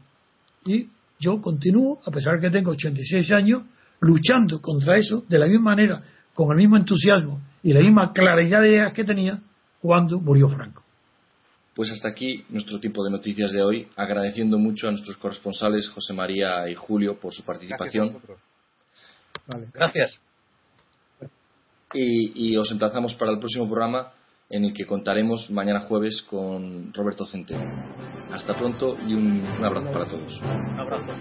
Y yo continúo, a pesar de que tengo 86 años, luchando contra eso de la misma manera, con el mismo entusiasmo y la misma claridad de ideas que tenía cuando murió Franco. Pues hasta aquí nuestro tipo de noticias de hoy, agradeciendo mucho a nuestros corresponsales José María y Julio por su participación. Gracias. Y, os emplazamos para el próximo programa en el que contaremos mañana jueves con Roberto Centeno. Hasta pronto y un, abrazo para todos. Abrazo.